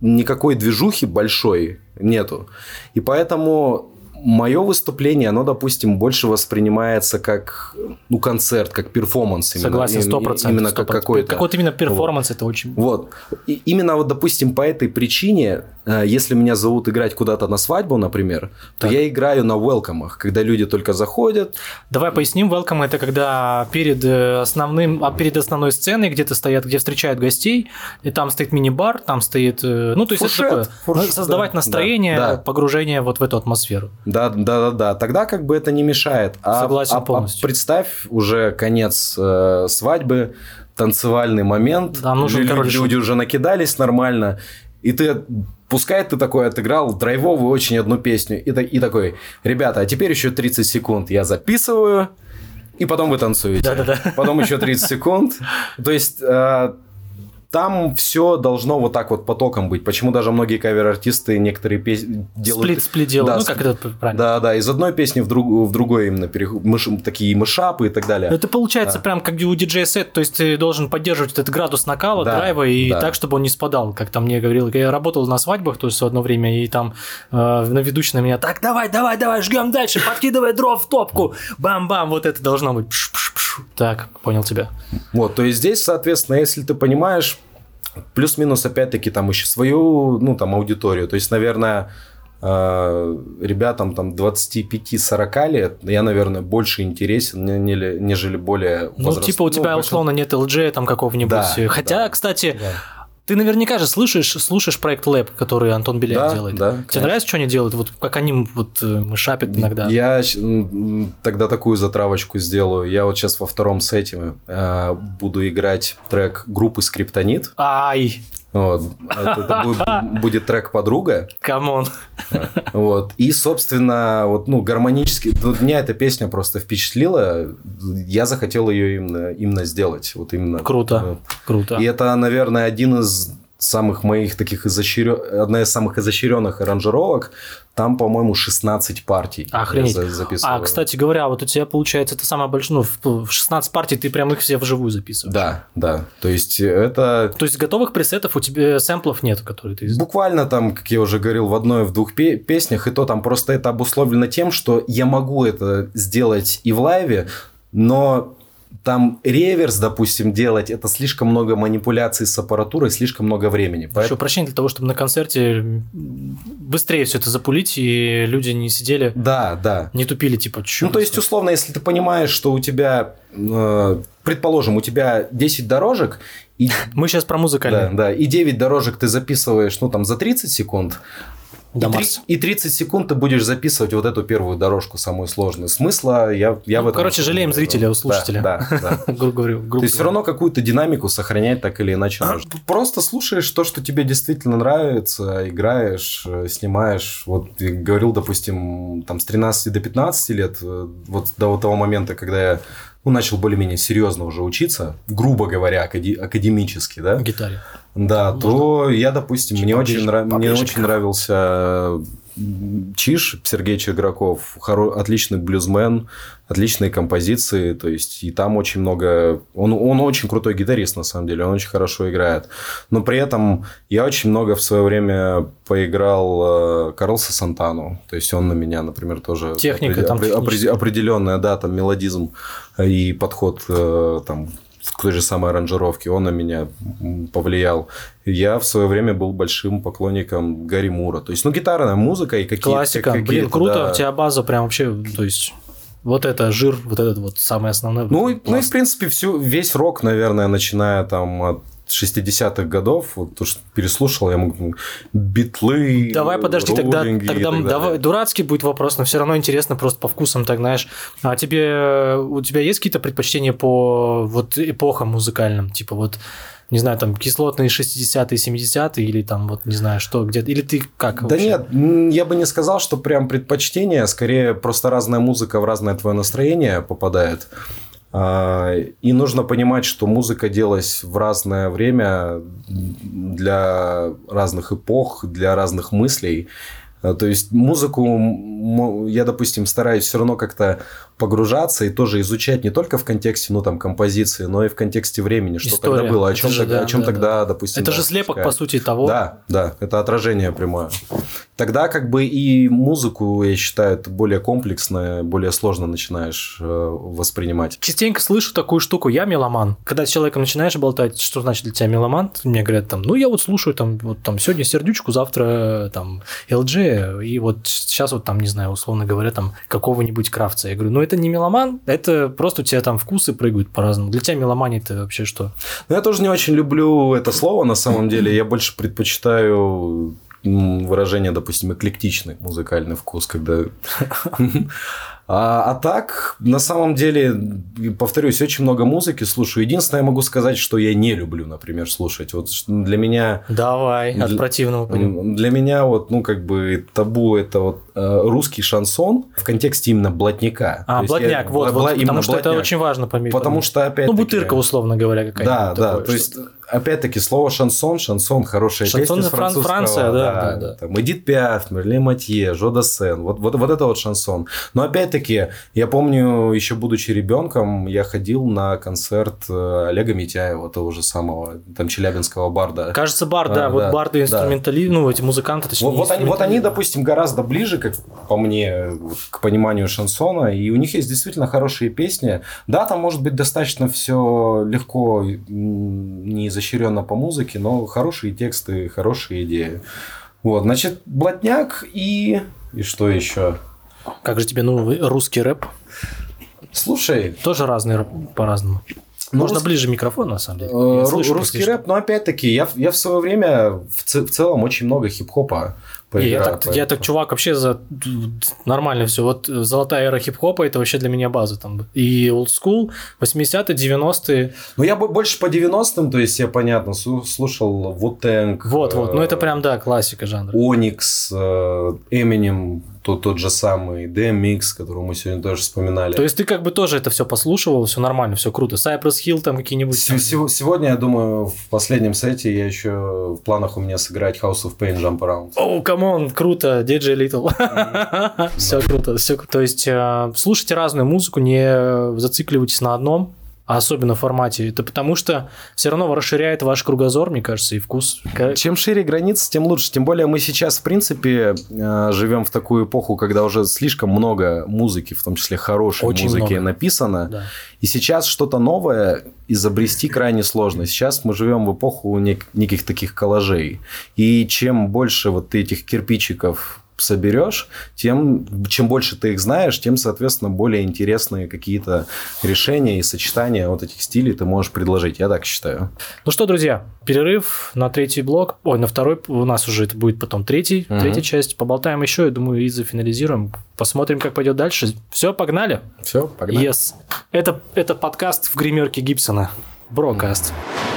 Speaker 3: никакой движухи большой нету. И поэтому мое выступление, оно, допустим, больше воспринимается как ну, концерт, как перформанс. именно.
Speaker 4: Согласен,
Speaker 3: И-
Speaker 4: сто
Speaker 3: и-
Speaker 4: процентов.
Speaker 3: Именно как какой-то.
Speaker 4: Как вот именно перформанс, это очень...
Speaker 3: Вот. И именно вот, допустим, по этой причине, если меня зовут играть куда-то на свадьбу, например, то я играю на welcome ах, когда люди только заходят.
Speaker 4: Давай поясним, welcome это когда перед э, основным, а перед основной сценой где-то стоят, где встречают гостей, и там стоит мини-бар, там стоит, э, ну то есть
Speaker 3: Фуршет,
Speaker 4: это такое,
Speaker 3: фуршет,
Speaker 4: создавать
Speaker 3: да,
Speaker 4: настроение,
Speaker 3: да, да.
Speaker 4: погружение вот в эту атмосферу.
Speaker 3: Да, да, да, да. Тогда как бы это не мешает. А,
Speaker 4: Согласен
Speaker 3: а- а
Speaker 4: полностью.
Speaker 3: представь уже конец э, свадьбы, танцевальный момент.
Speaker 4: Там нужен
Speaker 3: Лю-
Speaker 4: король шут.
Speaker 3: люди уже накидались нормально, и ты Пускай ты такой отыграл драйвовую очень одну песню и, и такой, ребята, а теперь еще 30 секунд я записываю, и потом вы танцуете.
Speaker 4: Да-да-да.
Speaker 3: Потом еще 30 секунд. То есть э, там все должно вот так вот потоком быть. Почему даже многие кавер-артисты некоторые песни делают...
Speaker 4: Сплит, сплит делают,
Speaker 3: Да,
Speaker 4: ну как это правильно.
Speaker 3: Да, да, из одной песни в, друг, в другой именно переход, мыш- такие мышапы и так далее.
Speaker 4: Это получается
Speaker 3: Да.
Speaker 4: прям как у диджея сет, то есть ты должен поддерживать этот градус накала,
Speaker 3: Да,
Speaker 4: драйва, и
Speaker 3: да.
Speaker 4: так, чтобы он не спадал, как там мне говорил. Я работал на свадьбах, то есть одно время, и там э, на ведущий на меня, так, давай, давай, давай, жгем дальше, подкидывай дров в топку, бам-бам, вот это должно быть. Пш-пш-пш. Так, понял тебя.
Speaker 3: Вот, то есть здесь, соответственно, если ты понимаешь, плюс-минус, опять-таки, там еще свою, ну, там, аудиторию. То есть, наверное, э, ребятам там 25-40 лет, я, наверное, больше интересен, нежели более
Speaker 4: Ну,
Speaker 3: возраст-
Speaker 4: типа у тебя
Speaker 3: ну,
Speaker 4: условно нет LG там какого-нибудь.
Speaker 3: Да,
Speaker 4: Хотя,
Speaker 3: да,
Speaker 4: кстати,
Speaker 3: да.
Speaker 4: Ты наверняка же слышишь, слушаешь проект Lab, который Антон Беляев
Speaker 3: Да,
Speaker 4: делает.
Speaker 3: да,
Speaker 4: Тебе
Speaker 3: конечно.
Speaker 4: нравится, что они делают? Вот как они вот э, мышапят иногда.
Speaker 3: Я тогда такую затравочку сделаю. Я вот сейчас во втором сете э, буду играть трек группы Скриптонит.
Speaker 4: Ай,
Speaker 3: Вот. Это, будет, будет трек подруга.
Speaker 4: come on.
Speaker 3: Вот. И, собственно, вот, ну, гармонически... Вот меня эта песня просто впечатлила. Я захотел ее именно, именно сделать. Вот именно.
Speaker 4: Круто, круто.
Speaker 3: И это, наверное, один из самых моих таких изощрен... одна из самых изощренных аранжировок. Там, по-моему, 16 партий.
Speaker 4: Охренеть.
Speaker 3: Я за- записывал.
Speaker 4: А, кстати говоря, вот у тебя получается это самое большое, ну, в 16 партий ты прям их все вживую записываешь.
Speaker 3: Да, да. То есть это
Speaker 4: То есть готовых пресетов у тебя сэмплов нет, которые ты...
Speaker 3: Буквально там, как я уже говорил, в одной, в двух пе- песнях, и то там просто это обусловлено тем, что я могу это сделать и в лайве, но там реверс, допустим, делать, это слишком много манипуляций с аппаратурой, слишком много времени. Поэтому...
Speaker 4: прощения для того, чтобы на концерте быстрее все это запулить, и люди не сидели,
Speaker 3: Да, да.
Speaker 4: не тупили, типа, чё
Speaker 3: Ну, то есть, условно, если ты понимаешь, что у тебя, э, предположим, у тебя 10 дорожек, и,
Speaker 4: Мы сейчас про музыкальное.
Speaker 3: да, да, и 9 дорожек ты записываешь, ну, там, за 30 секунд,
Speaker 4: До
Speaker 3: и,
Speaker 4: Марса.
Speaker 3: и 30 секунд ты будешь записывать вот эту первую дорожку, самую сложную. Смысла я, я
Speaker 4: Ну,
Speaker 3: в этом...
Speaker 4: короче, жалеем зрителя, у слушателя.
Speaker 3: Да, да, да.
Speaker 4: Грубо говоря, грубо
Speaker 3: То есть все равно какую-то динамику сохранять так или иначе нужно. Просто слушаешь то, что тебе действительно нравится, играешь, э, снимаешь. Вот я говорил, допустим, там с 13 до 15 лет, э, вот до вот того момента, когда я ну, начал более-менее серьезно уже учиться, грубо говоря, акаде- академически, да,
Speaker 4: гитаре.
Speaker 3: Да, то я, допустим, мне
Speaker 4: поближе,
Speaker 3: очень, нрав- мне очень нравился Чиш, Сергей Чеграков, хоро- отличный блюзмен, отличные композиции, то есть и там очень много... Он, он очень крутой гитарист, на самом деле, он очень хорошо играет. Но при этом я очень много в свое время поиграл э, Карлса Сантану, то есть он на меня, например, тоже...
Speaker 4: Техника там
Speaker 3: опре- определенная, да, там мелодизм и подход э, там к той же самой аранжировке, он на меня повлиял. Я в свое время был большим поклонником Гарри Мура. То есть, ну, гитарная музыка и какие-то...
Speaker 4: Классика. Блин,
Speaker 3: какие-то,
Speaker 4: круто,
Speaker 3: да.
Speaker 4: у тебя база прям вообще, то есть... Вот это жир, вот этот вот самый основной.
Speaker 3: Ну, ну и, в принципе, всю, весь рок, наверное, начиная там от 60-х годов, вот то, что переслушал, я могу битлы,
Speaker 4: Давай, подожди, тогда, тогда давай, дурацкий будет вопрос, но все равно интересно просто по вкусам, так знаешь. А тебе, у тебя есть какие-то предпочтения по вот эпохам музыкальным? Типа вот, не знаю, там, кислотные 60-е, 70-е или там, вот, не знаю, что, где Или ты как
Speaker 3: Да
Speaker 4: вообще?
Speaker 3: нет, я бы не сказал, что прям предпочтение, скорее просто разная музыка в разное твое настроение попадает. А, И нужно понимать, что музыка делалась в разное время для разных эпох, для разных мыслей. А, То есть музыку я, допустим, стараюсь все равно как-то погружаться и тоже изучать не только в контексте, ну, там, композиции, но и в контексте времени, что
Speaker 4: История.
Speaker 3: тогда было, о чем,
Speaker 4: же,
Speaker 3: тогда,
Speaker 4: да,
Speaker 3: о чем
Speaker 4: да,
Speaker 3: тогда, допустим...
Speaker 4: Это
Speaker 3: да,
Speaker 4: же слепок, по сути, того.
Speaker 3: Да, да, это отражение прямое. Тогда как бы и музыку, я считаю, это более комплексно, более сложно начинаешь э, воспринимать.
Speaker 4: Частенько слышу такую штуку, я меломан. Когда с человеком начинаешь болтать, что значит для тебя меломан, мне говорят там, ну я вот слушаю там, вот там сегодня сердючку, завтра там LG, и вот сейчас вот там, не знаю, условно говоря, там какого-нибудь крафта. Я говорю, ну это не меломан, это просто у тебя там вкусы прыгают по-разному. Для тебя меломания это вообще что?
Speaker 3: Но я тоже не очень люблю это слово на самом деле. Я больше предпочитаю выражение, допустим, эклектичный музыкальный вкус, когда... А, а так, на самом деле, повторюсь, очень много музыки слушаю. Единственное, я могу сказать, что я не люблю, например, слушать. Вот для меня
Speaker 4: Давай, от
Speaker 3: Для-
Speaker 4: противного.
Speaker 3: М, Для меня вот, ну, как бы табу это вот русский шансон в контексте именно блатника.
Speaker 4: А,
Speaker 3: есть я-
Speaker 4: блатняк, вот,
Speaker 3: бла-
Speaker 4: вот, потому что это
Speaker 3: блатняк.
Speaker 4: очень важно помимо.
Speaker 3: Потому что, опять
Speaker 4: Ну, бутырка, условно говоря, какая-то.
Speaker 3: Да, да, то есть, опять-таки, слово шансон, шансон, хорошая
Speaker 4: Шансон
Speaker 3: песня
Speaker 4: Фран-. Франция, да, да, да.
Speaker 3: Там, Эдит Пиаф, Мерле Матье, Жо Дассен, вот, вот, вот это вот шансон. Но, опять-таки, я помню, еще будучи ребенком, я ходил на концерт э, Олега Митяева, того же самого, там, челябинского барда.
Speaker 4: Кажется, бар, да,
Speaker 3: А,
Speaker 4: вот
Speaker 3: да,
Speaker 4: барды
Speaker 3: да.
Speaker 4: инструментали, ну, эти музыканты, точнее.
Speaker 3: Вот, вот они, вот они, допустим, гораздо ближе, как по мне, к пониманию шансона, и у них есть действительно хорошие песни. Да, там может быть достаточно все легко, не изощренно по музыке, но хорошие тексты, хорошие идеи. Вот, значит, блатняк и... И что еще?
Speaker 4: Как же тебе новый русский рэп?
Speaker 3: Слушай,
Speaker 4: Тоже разный рэп по-разному.
Speaker 3: Ну,
Speaker 4: Можно
Speaker 3: рус-
Speaker 4: ближе микрофон, на самом деле.
Speaker 3: э,
Speaker 4: Я
Speaker 3: русский рэп, но опять-таки, я, я в свое время в, ц- в целом очень много хип-хопа
Speaker 4: Не, я, так, я так, чувак, вообще за нормально все. Вот золотая эра хип-хопа это вообще для меня база там. И old school, 80-е, 90-е.
Speaker 3: Ну, я бо- больше по 90-м, то есть я, понятно, слу- слушал Вутенг.
Speaker 4: Вот, вот. Ну это прям, да, классика жанра.
Speaker 3: Оникс, Эминем, тот, тот же самый, DMX, которого мы сегодня тоже вспоминали.
Speaker 4: То есть ты как бы тоже это все послушивал, все нормально, все круто. Cypress Hill там какие-нибудь.
Speaker 3: Сегодня, я думаю, в последнем сете я еще в планах у меня сыграть House of Pain Jump Around.
Speaker 4: Оу, come on, круто, DJ Lethal. Все круто, все. То есть э, слушайте разную музыку, не зацикливайтесь на одном, а особенно в формате. Это потому что все равно расширяет ваш кругозор, мне кажется, и вкус.
Speaker 3: Чем шире границы, тем лучше. Тем более мы сейчас, в принципе, э, живем в такую эпоху, когда уже слишком много музыки, в том числе хорошей
Speaker 4: Очень
Speaker 3: музыки,
Speaker 4: много.
Speaker 3: написано.
Speaker 4: Да.
Speaker 3: И сейчас что-то новое изобрести крайне сложно. Сейчас мы живем в эпоху нек- неких таких коллажей. И чем больше вот этих кирпичиков соберешь, тем, чем больше ты их знаешь, тем, соответственно, более интересные какие-то решения и сочетания вот этих стилей ты можешь предложить. Я так считаю.
Speaker 4: Ну что, друзья, перерыв на третий блок. Ой, на второй у нас уже это будет потом третий,
Speaker 3: Мгм.
Speaker 4: третья часть. Поболтаем еще, я думаю, и зафинализируем. Посмотрим, как пойдет дальше. Все, погнали?
Speaker 3: Все, погнали.
Speaker 4: Yes. Это, это подкаст в гримерке Гибсона. Брокаст.
Speaker 6: You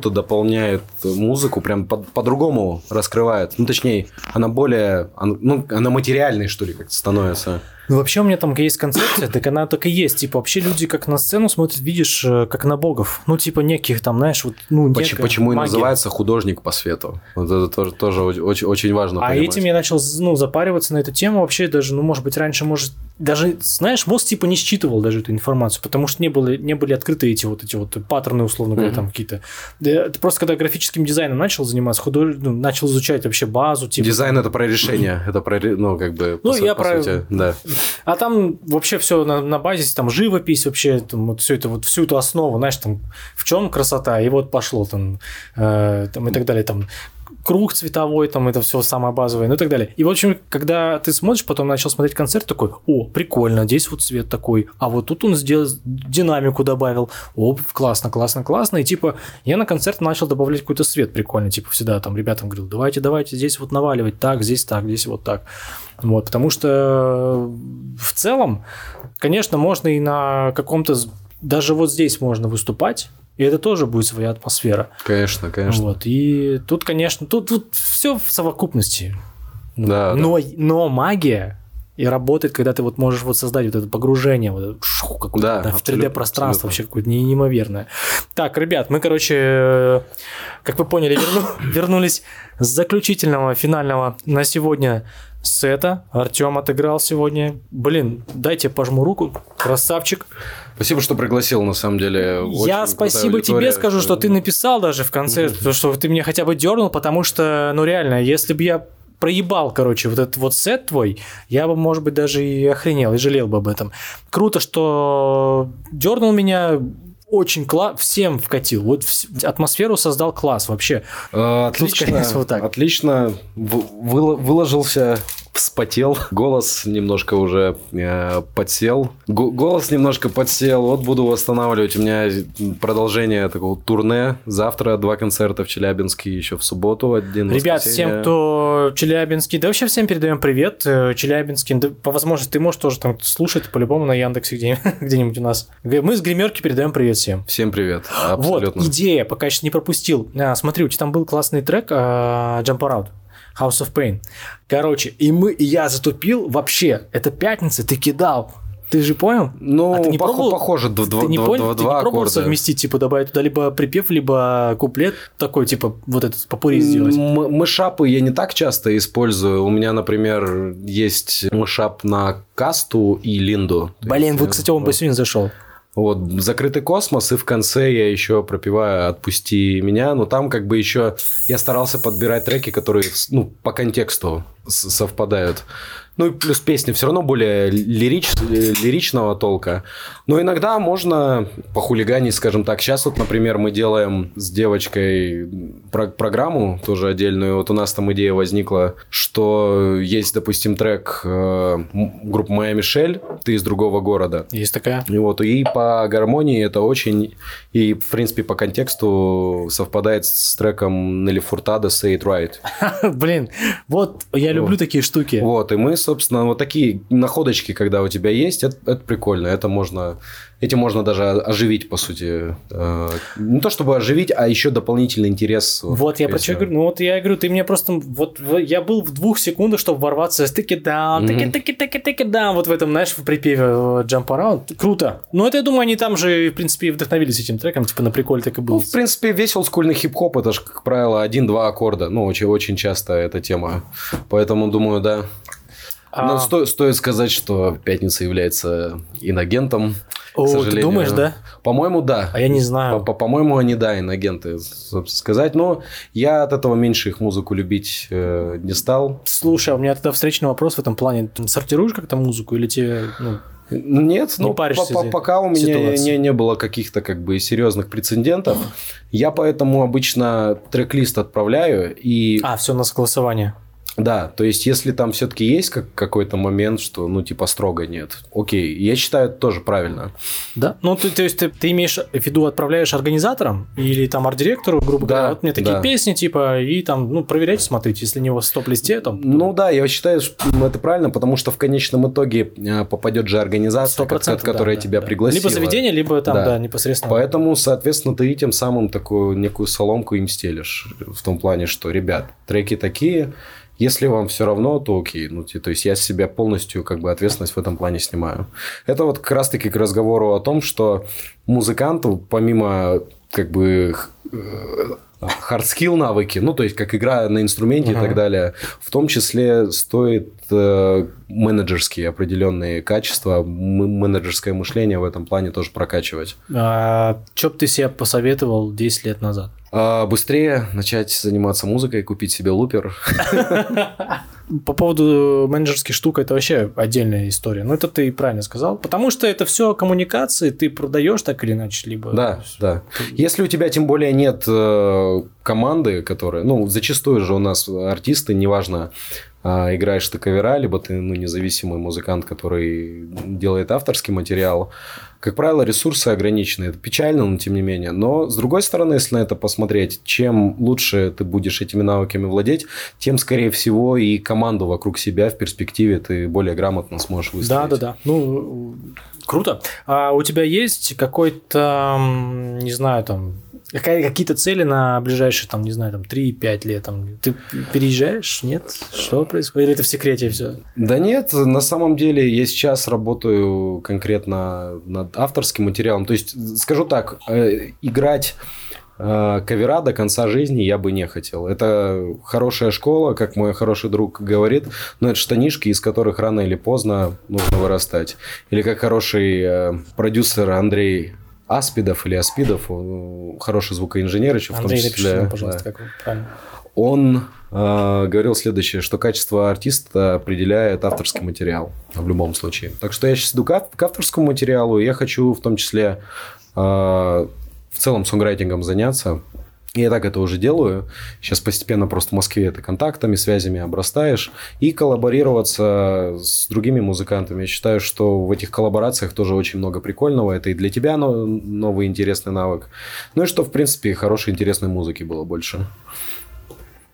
Speaker 3: так круто дополняет музыку, прям по- по-другому раскрывает. Ну, точнее, она более, она- ну, она материальной, что ли, как-то становится.
Speaker 4: Ну, вообще у меня там есть концепция, так она так и есть. Типа, вообще люди как на сцену смотрят, видишь, э, как на богов. Ну, типа, неких там, знаешь, вот, ну,
Speaker 3: Поч-
Speaker 4: некая
Speaker 3: почему и называется художник по свету. Вот это тоже, тоже очень, очень, важно
Speaker 4: А
Speaker 3: понимать.
Speaker 4: этим я начал, ну, запариваться на эту тему вообще даже, ну, может быть, раньше, может, даже, знаешь, мозг типа не считывал даже эту информацию, потому что не, было, не были открыты эти вот эти вот паттерны, условно говоря, там какие-то. Ты просто когда графическим дизайном начал заниматься, худож... ну, начал изучать вообще базу, типа.
Speaker 3: Дизайн это про решение, это про, ну, как бы,
Speaker 4: Ну,
Speaker 3: по,
Speaker 4: я
Speaker 3: по
Speaker 4: про-
Speaker 3: сути, да.
Speaker 4: А там вообще все на, на базе, там живопись, вообще там, вот все это, вот всю эту основу, знаешь, там в чем красота, и вот пошло там, э, там и так далее, там круг цветовой, там это все самое базовое, ну и так далее. И, в общем, когда ты смотришь, потом начал смотреть концерт, такой, о, прикольно, здесь вот цвет такой, а вот тут он сделал, динамику добавил, о, классно, классно, классно, и типа я на концерт начал добавлять какой-то свет прикольный, типа всегда там ребятам говорил, давайте, давайте, здесь вот наваливать так, здесь так, здесь вот так. Вот, потому что в целом, конечно, можно и на каком-то, даже вот здесь можно выступать, и это тоже будет своя атмосфера.
Speaker 3: Конечно, конечно.
Speaker 4: Вот, и тут, конечно, тут, тут все в совокупности.
Speaker 3: Да, да.
Speaker 4: но, но магия и работает, когда ты вот можешь вот создать вот это погружение, вот шу, какое-то,
Speaker 3: Да,
Speaker 4: да, в
Speaker 3: абсолютно,
Speaker 4: 3D-пространство
Speaker 3: абсолютно.
Speaker 4: вообще какое-то не- неимоверное. Так, ребят, мы, короче, э, как вы поняли, верну- вернулись с заключительного, финального на сегодня сета. Артем отыграл сегодня. Блин, дайте пожму руку. Красавчик.
Speaker 3: Спасибо, что пригласил, на самом деле.
Speaker 4: Я спасибо тебе скажу, что ты написал даже в конце, то, что ты меня хотя бы дернул, потому что, ну реально, если бы я проебал, короче, вот этот вот сет твой, я бы, может быть, даже и охренел, и жалел бы об этом. Круто, что дернул меня, очень класс, всем вкатил. Вот вс- атмосферу создал класс вообще.
Speaker 3: Э,
Speaker 4: Тут,
Speaker 3: Отлично,
Speaker 4: скорее всего, так.
Speaker 3: отлично. В- выло- Выложился, вспотел. Голос немножко уже э, подсел. Го- голос немножко подсел. Вот буду восстанавливать. У меня продолжение такого турне. Завтра два концерта в Челябинске, еще в субботу один. в
Speaker 4: Ребят,
Speaker 3: воскресенье.
Speaker 4: всем, кто Челябинский, да вообще всем передаем привет. э, Челябинский, да, по возможности, ты можешь тоже там слушать по-любому на Яндексе где- где-нибудь у нас. Мы с гримерки передаем привет всем.
Speaker 3: Всем привет. Абсолютно.
Speaker 4: Вот, идея, пока сейчас не пропустил. А, смотри, у тебя там был классный трек а, Jump Around. House of Pain. Короче, и мы, и я затупил вообще. Это пятница, ты кидал. Ты же понял?
Speaker 3: Ну,
Speaker 4: А ты не
Speaker 3: пох-
Speaker 4: пробовал?
Speaker 3: похоже, д-
Speaker 4: Ты
Speaker 3: два,
Speaker 4: не
Speaker 3: два-
Speaker 4: понял?
Speaker 3: два-
Speaker 4: Ты не
Speaker 3: два
Speaker 4: пробовал
Speaker 3: аккорда.
Speaker 4: совместить, типа добавить туда либо припев, либо куплет такой, типа вот этот попури сделать?
Speaker 3: М- Мышапы я не так часто использую. У меня, например, есть мышап на касту и линду.
Speaker 4: Блин, вот,
Speaker 3: э,
Speaker 4: кстати, он бы сегодня зашел.
Speaker 3: Вот, закрытый космос, и в конце я еще пропиваю «Отпусти меня», но там как бы еще я старался подбирать треки, которые, ну, по контексту совпадают. Ну и плюс песни все равно более лирич, лиричного толка. Но иногда можно похулиганить, скажем так. Сейчас вот, например, мы делаем с девочкой про- программу тоже отдельную. Вот у нас там идея возникла, что есть, допустим, трек э, группы «Моя Мишель», «Ты из другого города».
Speaker 4: Есть такая.
Speaker 3: И вот и по гармонии это очень и в принципе по контексту совпадает с треком Нелли Фуртада Say It Right.
Speaker 4: Блин, вот я люблю такие штуки.
Speaker 3: Вот и мы собственно вот такие находочки, когда у тебя есть, это прикольно, это можно этим можно даже оживить по сути, Э, не то чтобы оживить, а еще дополнительный интерес.
Speaker 4: Вот я про что говорю. Ну вот я говорю, ты мне просто вот я был в двух секундах, чтобы ворваться с таки down, таки таки таки таки down, вот в этом, знаешь, в припеве э, Jump Around. Круто. Ну это я думаю, они там же, в принципе, и вдохновились этим треком, типа на приколе так и
Speaker 3: Ну,
Speaker 4: был.
Speaker 3: в принципе, весь олдскульный хип-хоп, это же, как правило, один-два аккорда. Ну, очень, очень часто эта тема. Поэтому, думаю, да.
Speaker 4: А-
Speaker 3: Но сто- стоит сказать, что Пятница является инагентом.
Speaker 4: О,
Speaker 3: к
Speaker 4: ты думаешь, да?
Speaker 3: По-моему, да.
Speaker 4: А я не знаю.
Speaker 3: По- по- По-моему, они, да, инагенты, собственно сказать. Но я от этого меньше их музыку любить э, не стал.
Speaker 4: Слушай, а у меня тогда встречный вопрос в этом плане. Ты сортируешь как-то музыку или тебе, ну,
Speaker 3: Нет,
Speaker 4: Не
Speaker 3: ну, по- по- пока у меня не, не было каких-то как бы серьезных прецедентов. Я поэтому обычно трек-лист отправляю и
Speaker 4: А, все на согласование.
Speaker 3: Да, то есть, если там все-таки есть как, какой-то момент, что, ну, типа, строго нет, окей, я считаю, это тоже правильно.
Speaker 4: Да? Ну, ты, то есть ты, ты имеешь в виду, отправляешь организаторам или там арт-директору, грубо
Speaker 3: Да,
Speaker 4: говоря, вот мне такие
Speaker 3: да.
Speaker 4: песни, типа, и там, ну, проверяйте, смотрите, если не в стоп-листе, там,
Speaker 3: Ну да, я считаю, что это правильно, потому что в конечном итоге э, попадет же организация,
Speaker 4: 100%,
Speaker 3: которая
Speaker 4: да,
Speaker 3: тебя
Speaker 4: да.
Speaker 3: пригласила.
Speaker 4: Либо заведение, либо там,
Speaker 3: Да.
Speaker 4: да, непосредственно.
Speaker 3: Поэтому, соответственно, ты тем самым такую некую соломку им стелишь. В том плане, что, ребят, треки такие, если вам все равно, то окей. Ну, то есть, я с себя полностью как бы ответственность в этом плане снимаю. Это вот как раз-таки к разговору о том, что музыканту, помимо как бы hard skill навыки, ну, то есть, как игра на инструменте и так далее, в том числе стоит э, менеджерские определенные качества, менеджерское мышление в этом плане тоже прокачивать.
Speaker 4: А, Че бы ты себе посоветовал 10 лет назад?
Speaker 3: А, быстрее начать заниматься музыкой, купить себе лупер.
Speaker 4: По поводу менеджерских штук, это вообще отдельная история. Ну, это ты правильно сказал. Потому что это все коммуникации, ты продаешь так или иначе, либо...
Speaker 3: Да, да. Если у тебя тем более нет э, команды, которая, ну, зачастую же у нас артисты, неважно, а, играешь ты кавера, либо ты ну, независимый музыкант, который делает авторский материал. Как правило, ресурсы ограничены. Это печально, но тем не менее. Но, с другой стороны, если на это посмотреть, чем лучше ты будешь этими навыками владеть, тем, скорее всего, и команду вокруг себя в перспективе ты более грамотно сможешь выстроить.
Speaker 4: Да, да, да. Ну, круто. А у тебя есть какой-то, не знаю, там, какая- какие-то цели на ближайшие, там, не знаю, там, 3-5 лет? Там, ты переезжаешь? Нет? Что происходит? Или это в секрете все?
Speaker 3: Да нет, на самом деле я сейчас работаю конкретно над авторским материалом. То есть, скажу так, э, играть э, кавера до конца жизни я бы не хотел. Это хорошая школа, как мой хороший друг говорит, но это штанишки, из которых рано или поздно нужно вырастать. Или как хороший э, продюсер Андрей Аспидов или Аспидов, э, хороший звукоинженер еще в том
Speaker 4: Андрей,
Speaker 3: числе.
Speaker 4: напиши нам,
Speaker 3: да.
Speaker 4: пожалуйста, как вы правильно.
Speaker 3: Он э, говорил следующее, что качество артиста определяет авторский материал в любом случае. Так что я сейчас иду к, к авторскому материалу, и я хочу в том числе э, в целом сонграйтингом заняться. Я так это уже делаю. Сейчас постепенно просто в Москве это контактами, связями обрастаешь. И коллаборироваться с другими музыкантами. Я считаю, что в этих коллаборациях тоже очень много прикольного. Это и для тебя но- новый интересный навык. Ну и что, в принципе, хорошей интересной музыки было больше.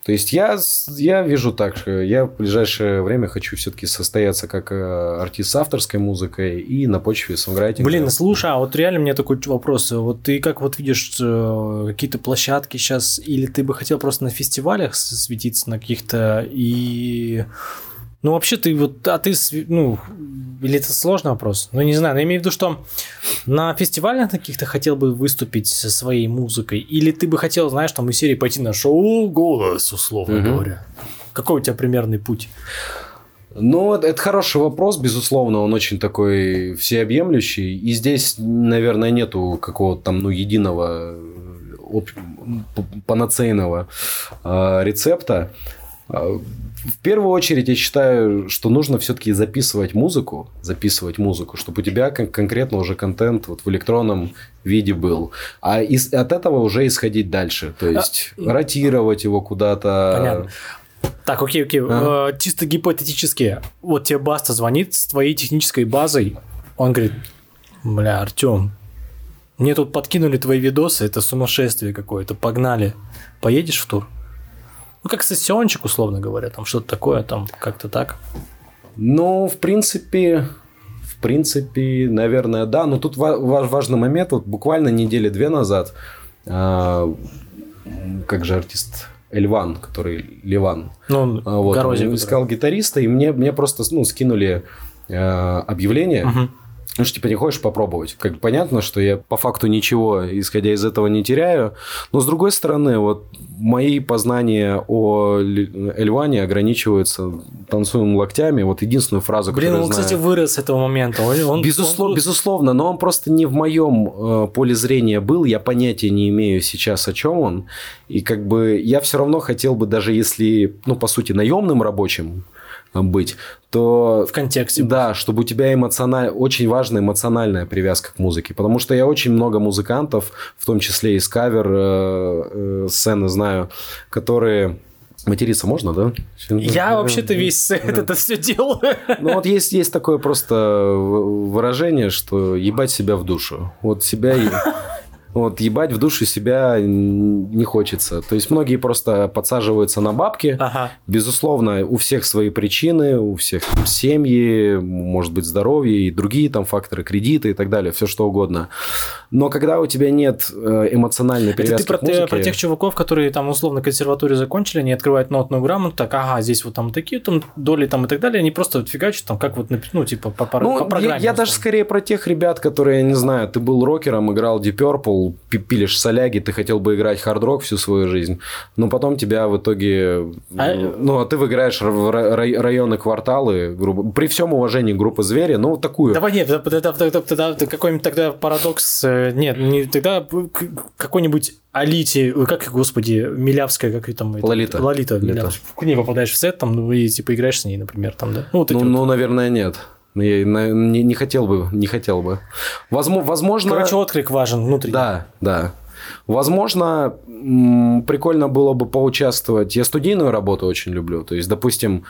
Speaker 3: То есть я, я вижу так, что я в ближайшее время хочу все-таки состояться как э, артист с авторской музыкой и на почве сонграйтинга.
Speaker 4: Блин, слушай, а вот реально меня такой вопрос. Вот ты как вот видишь э, какие-то площадки сейчас, или ты бы хотел просто на фестивалях светиться на каких-то и... Ну, вообще ты вот, а ты, ну, или это сложный вопрос? Ну, не знаю, но я имею в виду, что на фестивалях каких-то хотел бы выступить со своей музыкой, или ты бы хотел, знаешь, там из серии пойти на шоу «Голос», условно
Speaker 3: Мгм.
Speaker 4: говоря. Какой у тебя примерный путь?
Speaker 3: Ну, это, это хороший вопрос, безусловно, он очень такой всеобъемлющий. И здесь, наверное, нету какого-то там, ну, единого э, об- панацейного э, рецепта. А, В первую очередь, я считаю, что нужно все-таки записывать музыку, записывать музыку, чтобы у тебя кон- конкретно уже контент вот в электронном виде был. А из, от этого уже исходить дальше. То есть, ротировать его куда-то.
Speaker 4: Понятно. Так, окей, окей.
Speaker 3: А?
Speaker 4: Э, чисто гипотетически. Вот тебе Баста звонит с твоей технической базой. Он говорит, бля, Артем, мне тут подкинули твои видосы, это сумасшествие какое-то, погнали. Поедешь в тур? Ну, как сессиончик, условно говоря, там что-то такое, там как-то так.
Speaker 3: Ну, в принципе, в принципе, наверное, да. Но тут ва- ва- важный момент. Вот буквально недели две назад, а, как же артист Эльван, который Ливан,
Speaker 4: Ну,
Speaker 3: а, вот,
Speaker 4: Горозия,
Speaker 3: он
Speaker 4: который-
Speaker 3: искал гитариста, и мне, мне просто ну, скинули э, объявление.
Speaker 4: Мгм.
Speaker 3: Ну, что, типа, не хочешь попробовать? Как понятно, что я по факту ничего, исходя из этого, не теряю. Но, с другой стороны, вот мои познания о Эльване ограничиваются танцуем локтями. Вот единственную фразу,
Speaker 4: Блин,
Speaker 3: которую
Speaker 4: он,
Speaker 3: знаю.
Speaker 4: кстати, вырос с этого момента. Он, он-
Speaker 3: Безусловно,
Speaker 4: он-
Speaker 3: безусловно, но он просто не в моем э, поле зрения был. Я понятия не имею сейчас, о чем он. И как бы я все равно хотел бы, даже если, ну, по сути, наемным рабочим, быть, то...
Speaker 4: В контексте.
Speaker 3: Да, чтобы у тебя эмоциональ... очень важная эмоциональная привязка к музыке. Потому что я очень много музыкантов, в том числе из кавер э, э, сцены знаю, которые... Материться можно, да?
Speaker 4: Я вообще-то весь сет это все делаю.
Speaker 3: Ну вот есть, есть такое просто выражение, что ебать себя в душу. Вот себя... Вот ебать в душу себя не хочется. То есть многие просто подсаживаются на бабки.
Speaker 4: Ага.
Speaker 3: Безусловно, у всех свои причины, у всех там семьи, может быть, здоровье и другие там факторы, кредиты и так далее, все что угодно. Но когда у тебя нет э, эмоциональной
Speaker 4: Это
Speaker 3: привязки
Speaker 4: ты про,
Speaker 3: к музыке...
Speaker 4: про тех чуваков, которые там условно консерваторию закончили, они открывают нотную грамоту, так, ага, здесь вот там такие там доли там и так далее, они просто вот фигачат там, как вот, ну, типа, по, по,
Speaker 3: Ну,
Speaker 4: по
Speaker 3: я,
Speaker 4: программе.
Speaker 3: я даже
Speaker 4: условно.
Speaker 3: скорее про тех ребят, которые, я не знаю, ты был рокером, играл Deep Purple, пи- пилишь соляги, ты хотел бы играть хард-рок всю свою жизнь, но потом тебя в итоге...
Speaker 4: А-
Speaker 3: Ну, а ты выиграешь в ра- ра- районы, кварталы, грубо... при всем уважении группы «Звери», ну, такую...
Speaker 4: Давай нет, тогда, тогда- тогда- тогда- тогда какой-нибудь тогда парадокс, э, нет, не, тогда какой-нибудь Алите, ой, как, господи, Милявская, как ее там... это-
Speaker 3: Лолита.
Speaker 4: Лолита.
Speaker 3: Лолита.
Speaker 4: К ней попадаешь в сет, там, ну, и типа играешь с ней, например, там, да? Ну, вот
Speaker 3: Ну,
Speaker 4: вот.
Speaker 3: ну, наверное, нет. Я на- не, не хотел бы, не хотел бы. Возможно.
Speaker 4: Короче, отклик важен внутренний.
Speaker 3: Да, да. Возможно, прикольно было бы поучаствовать. Я студийную работу очень люблю. То есть, допустим,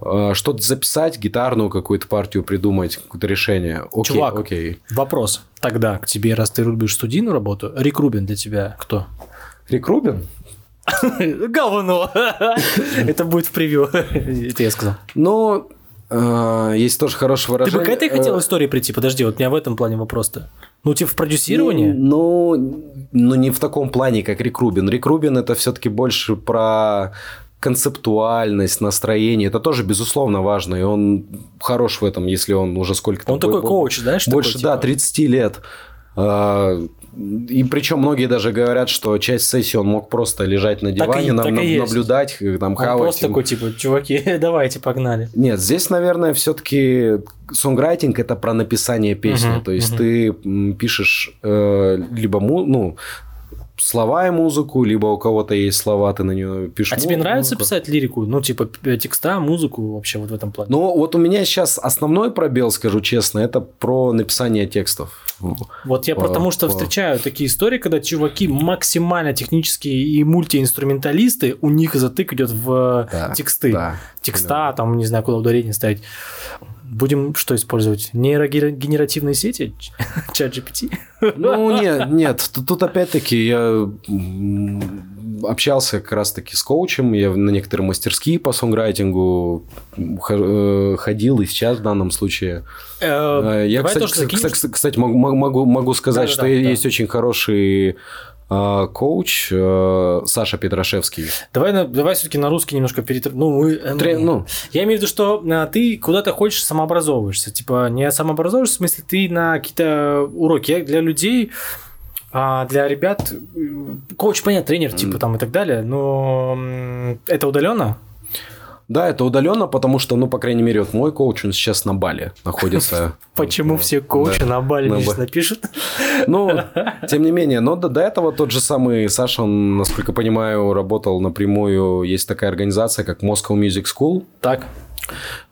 Speaker 3: что-то записать, гитарную какую-то партию придумать, какое-то решение. Окей,
Speaker 4: Чувак.
Speaker 3: окей.
Speaker 4: Вопрос тогда к тебе, раз ты любишь студийную работу, Рик Рубин для тебя кто?
Speaker 3: Рик Рубин?
Speaker 4: Говно! Это будет в превью. Это я сказал.
Speaker 3: Ну, э, есть тоже хорошее
Speaker 4: Ты
Speaker 3: выражение.
Speaker 4: бы к этой хотел
Speaker 3: Э,
Speaker 4: истории прийти? Подожди, вот у меня в этом плане вопрос-то. Ну, типа в продюсировании?
Speaker 3: Ну, ну, не в таком плане, как Рик Рубин. Рик Рубин это все-таки больше про концептуальность, настроение. Это тоже, безусловно, важно. И он хорош в этом, если он уже сколько-то...
Speaker 4: Он такой коуч, знаешь, такой,
Speaker 3: Больше, да,
Speaker 4: типа?
Speaker 3: 30 лет. А, И причем многие даже говорят, что часть сессии он мог просто лежать на
Speaker 4: Так и-
Speaker 3: диване, на-
Speaker 4: так
Speaker 3: на- наблюдать, э, там
Speaker 4: Он
Speaker 3: хавать.
Speaker 4: просто такой, типа, чуваки, давайте, погнали.
Speaker 3: Нет, здесь, наверное, все-таки сонграйтинг это про написание песни.
Speaker 4: Мгм,
Speaker 3: То есть
Speaker 4: мгм.
Speaker 3: ты пишешь э, либо му- ну, слова и музыку, либо у кого-то есть слова, ты на нее пишешь.
Speaker 4: А тебе нравится писать лирику? Ну, типа, текста, музыку вообще вот в этом плане?
Speaker 3: Ну, вот у меня сейчас основной пробел, скажу честно, это про написание текстов.
Speaker 4: Вот я
Speaker 3: по-
Speaker 4: потому что
Speaker 3: по-
Speaker 4: встречаю такие истории, когда чуваки максимально технические и мультиинструменталисты, у них затык идет в
Speaker 3: Да,
Speaker 4: тексты.
Speaker 3: да.
Speaker 4: Текста, там, не знаю, куда ударение ставить. Будем что использовать? Нейрогенеративные сети? Чат GPT?
Speaker 3: Ну, нет, нет. Тут, тут опять-таки я общался как раз-таки с коучем. Я на некоторые мастерские по сонграйтингу э, ходил и сейчас в данном случае. Э, Я,
Speaker 4: Давай
Speaker 3: кстати, могу, могу, могу сказать, что
Speaker 4: да.
Speaker 3: есть очень хороший э, коуч э, Саша Петрашевский.
Speaker 4: Давай, давай все-таки на русский немножко перетр... Ну, мы, э,
Speaker 3: Тре- ну,
Speaker 4: Я имею в виду, что а, ты куда-то хочешь самообразовываешься. Типа, не самообразовываешься, в смысле, ты на какие-то уроки. Я для людей, а, для ребят, э, коуч, понятно, тренер, типа, там и так далее, но это удаленно?
Speaker 3: Да, это удаленно, потому что, ну, по крайней мере, вот мой коуч, он сейчас на Бали находится.
Speaker 4: Почему все коучи на Бали сейчас напишут?
Speaker 3: Ну, тем не менее, но до, до этого тот же самый Саша, он, насколько понимаю, работал напрямую. Есть такая организация, как Moscow Music School.
Speaker 4: Так.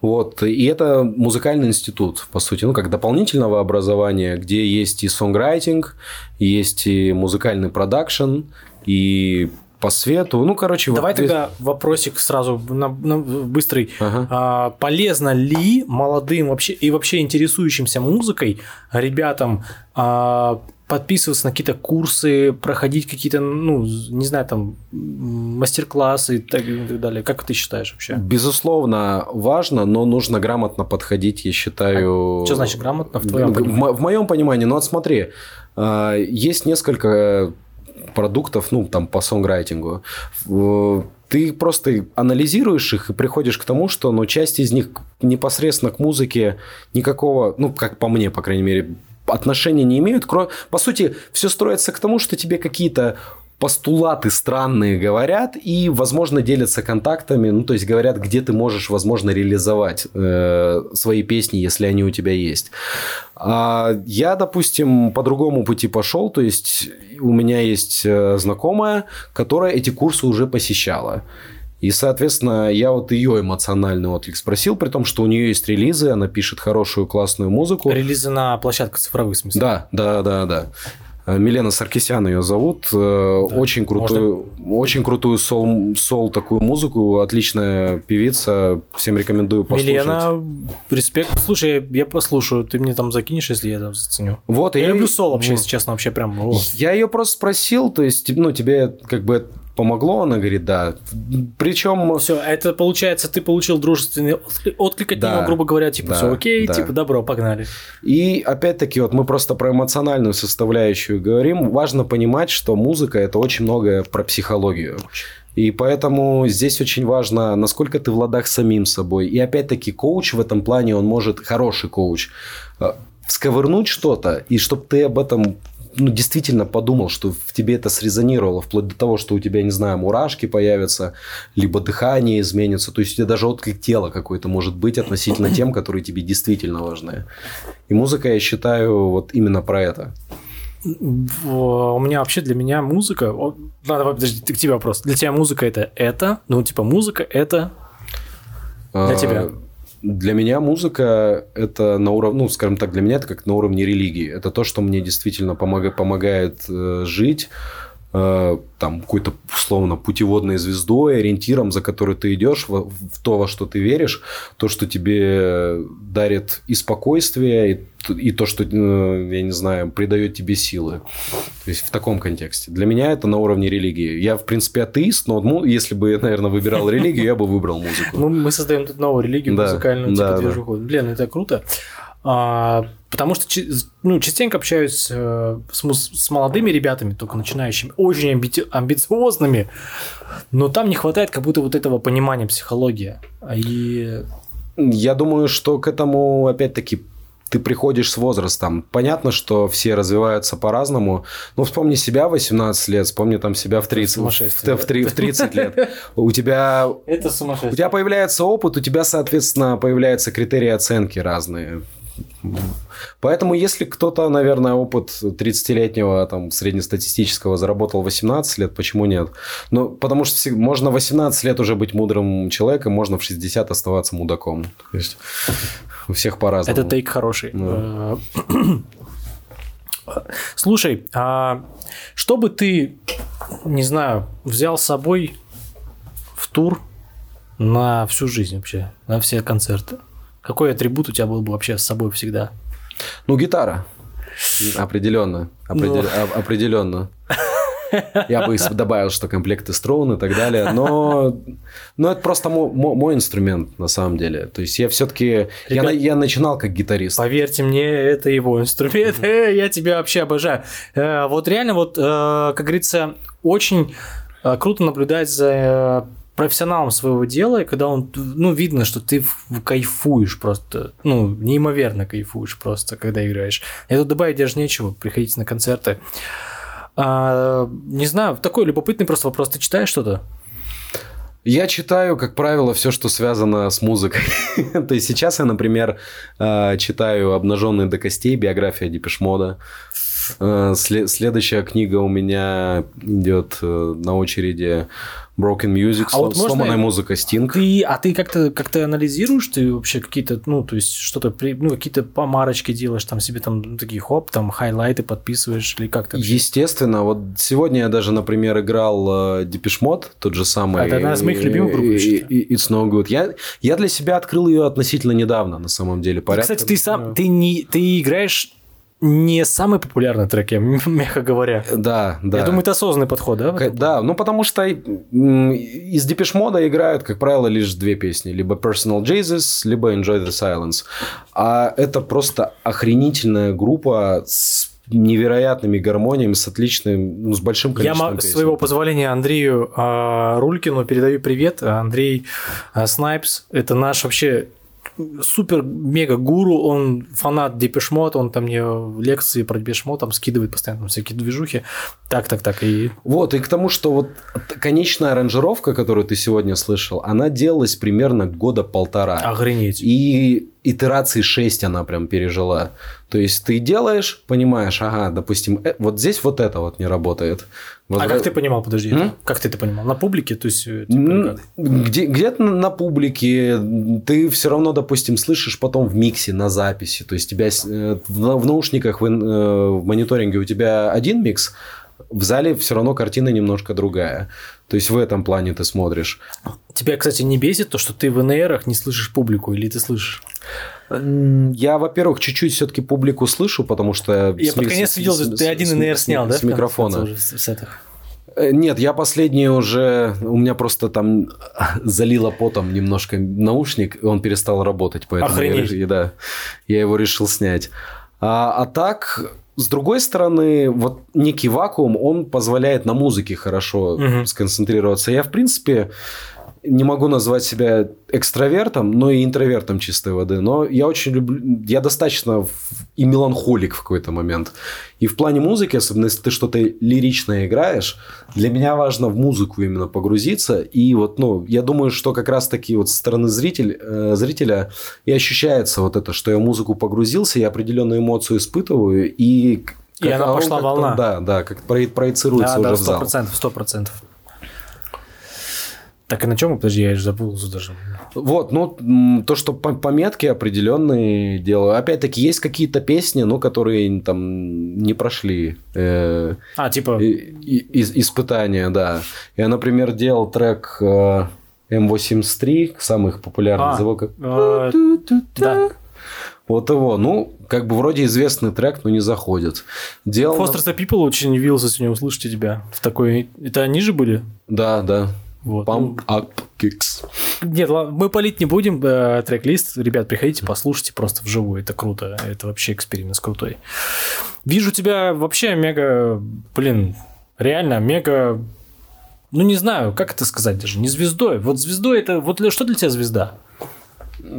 Speaker 3: Вот, и это музыкальный институт, по сути, ну, как дополнительного образования, где есть и сонграйтинг, есть и музыкальный продакшн, и по свету, ну, короче...
Speaker 4: Давай
Speaker 3: вот
Speaker 4: тогда вопросик сразу на, на- быстрый.
Speaker 3: Ага.
Speaker 4: А, полезно ли молодым вообще и вообще интересующимся музыкой ребятам а, подписываться на какие-то курсы, проходить какие-то, ну, не знаю, там, мастер-классы и так, и так далее? Как ты считаешь вообще?
Speaker 3: Безусловно, важно, но нужно грамотно подходить, я считаю...
Speaker 4: Что значит грамотно в твоем понимании?
Speaker 3: в моем понимании, ну вот смотри, а, есть несколько продуктов, ну, там, по сонграйтингу. Ты просто анализируешь их и приходишь к тому, что, ну, часть из них непосредственно к музыке никакого, ну, как по мне, по крайней мере, отношения не имеют. Кро- По сути, все строится к тому, что тебе какие-то постулаты странные говорят и, возможно, делятся контактами, ну, то есть говорят, где ты можешь, возможно, реализовать э, свои песни, если они у тебя есть. А я, допустим, по другому пути пошел, то есть у меня есть э, знакомая, которая эти курсы уже посещала. И, соответственно, я вот ее эмоциональный отклик спросил, при том, что у нее есть релизы, она пишет хорошую, классную музыку.
Speaker 4: Релизы на площадках цифровых, в смысле?
Speaker 3: Да, да, да, да. Э, Милена Саркисян ее зовут. Э, Очень крутую, очень крутую сол, сол такую музыку. Отличная певица. Всем рекомендую послушать.
Speaker 4: Милена, респект. Слушай, я послушаю. Ты мне там закинешь, если я там заценю.
Speaker 3: Вот,
Speaker 4: Я,
Speaker 3: и-
Speaker 4: люблю сол вообще,
Speaker 3: вот.
Speaker 4: если честно, вообще прям. о.
Speaker 3: Я ее просто спросил, то есть, ну, тебе как бы помогло? Она говорит, да. Причем...
Speaker 4: Все, это получается, ты получил дружественный отклик- отклик от
Speaker 3: Да,
Speaker 4: него, грубо говоря, типа,
Speaker 3: да,
Speaker 4: все окей,
Speaker 3: да.
Speaker 4: типа, добро, погнали.
Speaker 3: И опять-таки, вот мы просто про эмоциональную составляющую говорим. Важно понимать, что музыка это очень многое про психологию. И поэтому здесь очень важно, насколько ты в ладах самим собой. И опять-таки, коуч в этом плане, он может, хороший коуч, э, всковырнуть что-то, и чтобы ты об этом ну, действительно подумал, что в тебе это срезонировало, вплоть до того, что у тебя, не знаю, мурашки появятся, либо дыхание изменится. То есть, у тебя даже отклик тела какой-то может быть относительно тем, которые тебе действительно важны. И музыка, я считаю, вот именно про это.
Speaker 4: У меня вообще для меня музыка... о, Ладно, давай, подожди, к тебе вопрос. Для тебя музыка это это? Ну, типа, музыка это... Для
Speaker 3: А,
Speaker 4: тебя?
Speaker 3: Для меня музыка это на уровне, ну, скажем так, для меня это как на уровне религии. Это то, что мне действительно помога- помогает э, жить, э, там, какой-то, условно, путеводной звездой, ориентиром, за который ты идешь, в, в то, во что ты веришь, то, что тебе дарит и спокойствие, и, и то, что, э, я не знаю, придает тебе силы. То есть, в таком контексте. Для меня это на уровне религии. Я, в принципе, атеист, но му- если бы я, наверное, выбирал религию, я бы выбрал музыку.
Speaker 4: Мы, мы создаем тут новую религию музыкальную, типа, движуху. Блин, это круто. Потому что ну, частенько общаюсь э, с, с молодыми ребятами, только начинающими, очень амби- амбициозными, но там не хватает как будто вот этого понимания психологии. А И
Speaker 3: Я думаю, что к этому, опять-таки, ты приходишь с возрастом. Понятно, что все развиваются по-разному. Но вспомни себя в 18 лет, вспомни там себя в 30, в, в три- в 30 лет. У тебя,
Speaker 4: это
Speaker 3: у
Speaker 4: сумасшествие.
Speaker 3: тебя появляется опыт, у тебя, соответственно, появляются критерии оценки разные. Поэтому, если кто-то, наверное, опыт 30-летнего там, среднестатистического заработал 18 лет, почему нет? Ну, потому что можно 18 лет уже быть мудрым человеком, можно в 60 оставаться мудаком. То есть, у всех по-разному.
Speaker 4: Это тейк хороший.
Speaker 3: Да.
Speaker 4: Э, Слушай, а что бы ты, не знаю, взял с собой в тур на всю жизнь вообще, на все концерты? Какой атрибут у тебя был бы вообще с собой всегда?
Speaker 3: Ну, гитара. Определенно. Определ-
Speaker 4: Ну.
Speaker 3: Определенно. Я бы добавил, что комплекты струн и так далее, но, но это просто мо- мо- мой инструмент на самом деле. То есть я все-таки я, я начинал как гитарист.
Speaker 4: Поверьте мне, это его инструмент. Э, Я тебя вообще обожаю. Э, Вот реально, вот, э, как говорится, очень э, круто наблюдать за профессионалом своего дела, и когда он, ну, видно, что ты кайфуешь просто, ну, неимоверно кайфуешь просто, когда играешь. И тут добавить даже нечего, приходите на концерты. А, не знаю, такой любопытный просто вопрос. Ты читаешь что-то?
Speaker 3: Я читаю, как правило, все, что связано с музыкой. То есть сейчас я, например, э, читаю «Обнаженный до костей», биография Депешмода. Э, сле- Следующая книга у меня идет э, на очереди Broken Music,
Speaker 4: А вот
Speaker 3: сло-
Speaker 4: можно
Speaker 3: сломанная музыка Стинг.
Speaker 4: Ты, а ты как-то как анализируешь, ты вообще какие-то, ну, то есть что-то, ну, какие-то помарочки делаешь, там себе там такие хоп, там хайлайты подписываешь или как-то?
Speaker 3: Естественно, вот сегодня я даже, например, играл Depeche Mode, тот же самый.
Speaker 4: Это одна из моих любимых групп,
Speaker 3: It's No Good. Я, я для себя открыл ее относительно недавно, на самом деле. Порядка-
Speaker 4: Кстати, ты сам, ты не, ты играешь не самый популярный трек, я мягко говоря.
Speaker 3: Да, да.
Speaker 4: Я думаю, это осознанный подход, да?
Speaker 3: К-? Да, ну потому что из Depeche Mode играют, как правило, лишь две песни. Либо Personal Jesus, либо Enjoy the Silence. А это просто охренительная группа с невероятными гармониями, с отличным, ну, с большим
Speaker 4: Я
Speaker 3: количеством
Speaker 4: с
Speaker 3: песен.
Speaker 4: своего позволения Андрею а, Рулькину передаю привет. Андрей а, Снайпс, это наш вообще супер-мега-гуру, он фанат Depeche Mode, он там мне лекции про Депешмот там скидывает постоянно всякие движухи. Так, так, так. И
Speaker 3: Вот, и к тому, что вот конечная аранжировка, которую ты сегодня слышал, она делалась примерно года полтора.
Speaker 4: охренеть.
Speaker 3: И итерации 6 она прям пережила. То есть ты делаешь, понимаешь, ага, допустим, э, вот здесь вот это вот не работает.
Speaker 4: А
Speaker 3: Возвра-
Speaker 4: как ты понимал, подожди,
Speaker 3: М?
Speaker 4: как ты это понимал? На публике, то есть... э, типа, как?
Speaker 3: Где, где-то на публике ты все равно, допустим, слышишь потом в миксе, на записи. То есть тебя э, в, на- в наушниках, в, э, в мониторинге у тебя один микс, в зале все равно картина немножко другая. То есть в этом плане ты смотришь.
Speaker 4: Тебя, кстати, не бесит то, что ты в НРах не слышишь публику, или ты слышишь?
Speaker 3: Я, во-первых, чуть-чуть все-таки публику слышу, потому что...
Speaker 4: Я под конец видел, ты один НР снял, да?
Speaker 3: С микрофона. Э, Нет, я последний уже... У меня просто там залило потом немножко наушник, и он перестал работать, поэтому я,
Speaker 4: Охренеть.
Speaker 3: да, я его решил снять. А, а так, с другой стороны, вот некий вакуум, он позволяет на музыке хорошо
Speaker 4: Мгм.
Speaker 3: сконцентрироваться. Я, в принципе, не могу назвать себя экстравертом, но и интровертом чистой воды. Но я очень люблю... Я достаточно в- и меланхолик в какой-то момент. И в плане музыки, особенно если ты что-то лиричное играешь, для меня важно в музыку именно погрузиться. И вот, ну, я думаю, что как раз-таки вот со стороны зритель, э, зрителя и ощущается вот это, что я музыку погрузился, я определенную эмоцию испытываю, и...
Speaker 4: И она
Speaker 3: он
Speaker 4: пошла волна.
Speaker 3: Да, да, как про- проецируется
Speaker 4: Да,
Speaker 3: уже
Speaker 4: да,
Speaker 3: в зал.
Speaker 4: сто процентов, сто процентов. Так и на чем подожди, я же забыл даже.
Speaker 3: Вот, ну, то, что по- пометки определенные делаю. Опять-таки, есть какие-то песни, ну, которые там не прошли э,
Speaker 4: А, типа,
Speaker 3: и- и- испытания, да. Я, например, делал трек э, M83, самых популярных
Speaker 4: А,
Speaker 3: звуков.
Speaker 4: э, да.
Speaker 3: Вот его, ну, как бы вроде известный трек, но не заходит. Делал...
Speaker 4: Foster the People очень удивился сегодня услышать тебя в такой... Это они же были?
Speaker 3: Да, да.
Speaker 4: Вот.
Speaker 3: Pump up kicks.
Speaker 4: Нет, мы палить не будем э, трек-лист. Ребят, приходите, послушайте просто вживую. Это круто. Это вообще эксперимент крутой. Вижу тебя вообще мега... Блин, реально мега... Ну, не знаю, как это сказать даже. Не звездой. Вот звездой это... Вот что для тебя звезда?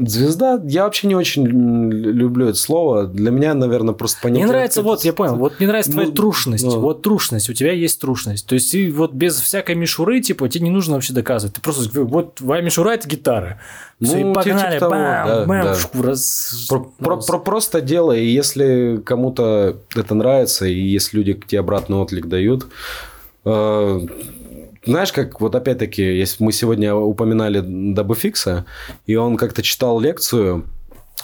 Speaker 3: Звезда, я вообще не очень люблю это слово. Для меня, наверное, просто понятие...
Speaker 4: Мне нравится, вот, я понял, вот мне нравится твоя
Speaker 3: Ну,
Speaker 4: трушность.
Speaker 3: ну.
Speaker 4: Вот трушность, у тебя есть трушность. То есть ты вот без всякой мишуры, типа, тебе не нужно вообще доказывать. Ты просто, вот твоя мишура – это гитара. Все,
Speaker 3: Ну,
Speaker 4: и погнали,
Speaker 3: типа того,
Speaker 4: бам,
Speaker 3: да,
Speaker 4: бам,
Speaker 3: да.
Speaker 4: раз-
Speaker 3: Про, про- про- просто делай, и если кому-то это нравится, и если люди тебе обратный отклик дают, э, знаешь, как вот опять-таки, если мы сегодня упоминали Дабы Фикса, и он как-то читал лекцию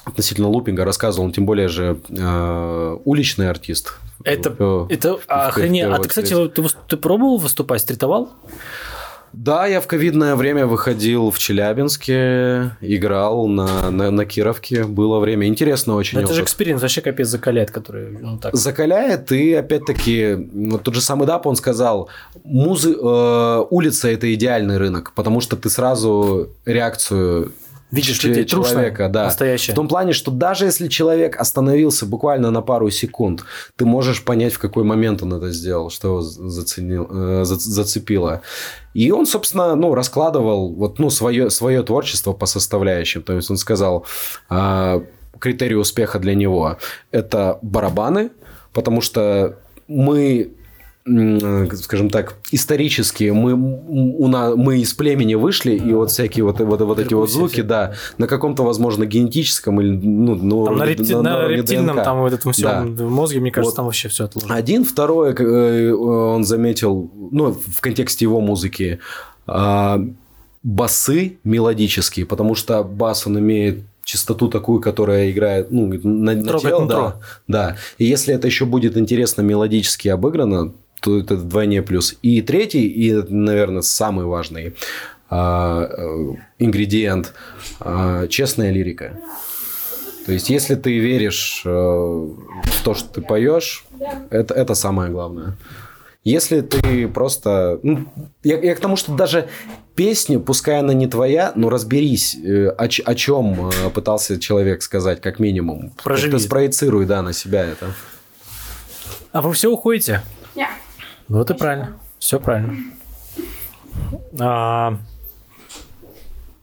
Speaker 3: относительно лупинга, рассказывал, он тем более же э, уличный артист.
Speaker 4: Это,
Speaker 3: Э,
Speaker 4: это
Speaker 3: в
Speaker 4: охренеть. А
Speaker 3: первую
Speaker 4: ты, кстати, ты, ты пробовал выступать, стритовал?
Speaker 3: Да, я в ковидное время выходил в Челябинске, играл на, на, на Кировке, было время. Интересно очень.
Speaker 4: Это же
Speaker 3: опыт.
Speaker 4: эксперимент, вообще капец закаляет, который, ну, так.
Speaker 3: закаляет, и опять-таки, вот тот же самый Дап, он сказал, музы, э, улица – это идеальный рынок, потому что ты сразу реакцию
Speaker 4: Видишь,
Speaker 3: че-
Speaker 4: людей
Speaker 3: человека, да.
Speaker 4: настоящая.
Speaker 3: В том плане, что даже если человек остановился буквально на пару секунд, ты можешь понять, в какой момент он это сделал, что его заценил, э, за- зацепило. И он, собственно, ну, раскладывал вот, ну, свое, свое творчество по составляющим. То есть он сказал, а, критерий успеха для него – это барабаны, потому что мы скажем так, исторически мы, у на, мы из племени вышли, и вот всякие вот, вот, вот эти вот звуки, да, на каком-то, возможно, генетическом или ну, на
Speaker 4: Там на, репти- на
Speaker 3: уровне
Speaker 4: рептильном,
Speaker 3: ДНК.
Speaker 4: там в этом всем
Speaker 3: Да.
Speaker 4: мозге, мне кажется,
Speaker 3: Вот.
Speaker 4: там вообще все отложено.
Speaker 3: Один, второе, э, он заметил, ну, в контексте его музыки, а, басы мелодические, потому что бас, он имеет частоту такую, которая играет, ну, на, на тело, да, да. И если это еще будет интересно мелодически обыграно, то это вдвойне плюс. И третий, и, наверное, самый важный а, э, ингредиент а, честная лирика. То есть, если ты веришь э, в то, что ты поешь, это, это самое главное. Если ты просто... ну, я, я к тому, что даже песню, пускай она не твоя, но разберись, э, о, о чем э, пытался человек сказать, как минимум.
Speaker 4: Проживи.
Speaker 3: Как-то спроецируй, да, на себя это.
Speaker 4: А вы все уходите?
Speaker 7: Нет.
Speaker 4: Вот и правильно. Все правильно. А,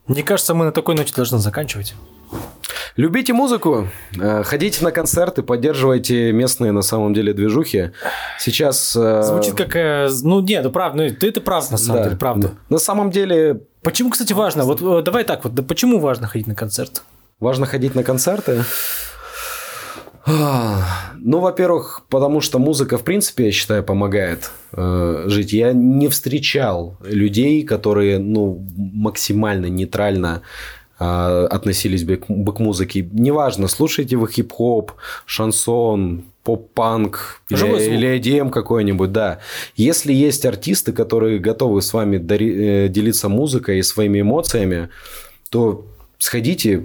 Speaker 4: Мне кажется, мы на такой ноте должны заканчивать.
Speaker 3: Любите музыку, э, ходите на концерты, поддерживайте местные на самом деле движухи. Сейчас... э,
Speaker 4: Звучит как... э, Ну, нет, ну правда, ну, ты это прав, на самом
Speaker 3: да,
Speaker 4: деле, правда.
Speaker 3: На самом деле
Speaker 4: Почему, кстати, важно? Вот давай так вот, да почему важно ходить на концерт?
Speaker 3: важно ходить на концерты. А, Ну, во-первых, потому что музыка, в принципе, я считаю, помогает э, жить. Я не встречал людей, которые, ну, максимально нейтрально э, относились бы к, бы к музыке. Неважно, слушаете вы хип-хоп, шансон, поп-панк или, или EDM какой-нибудь, да. Если есть артисты, которые готовы с вами дари- э, делиться музыкой и своими эмоциями, то сходите,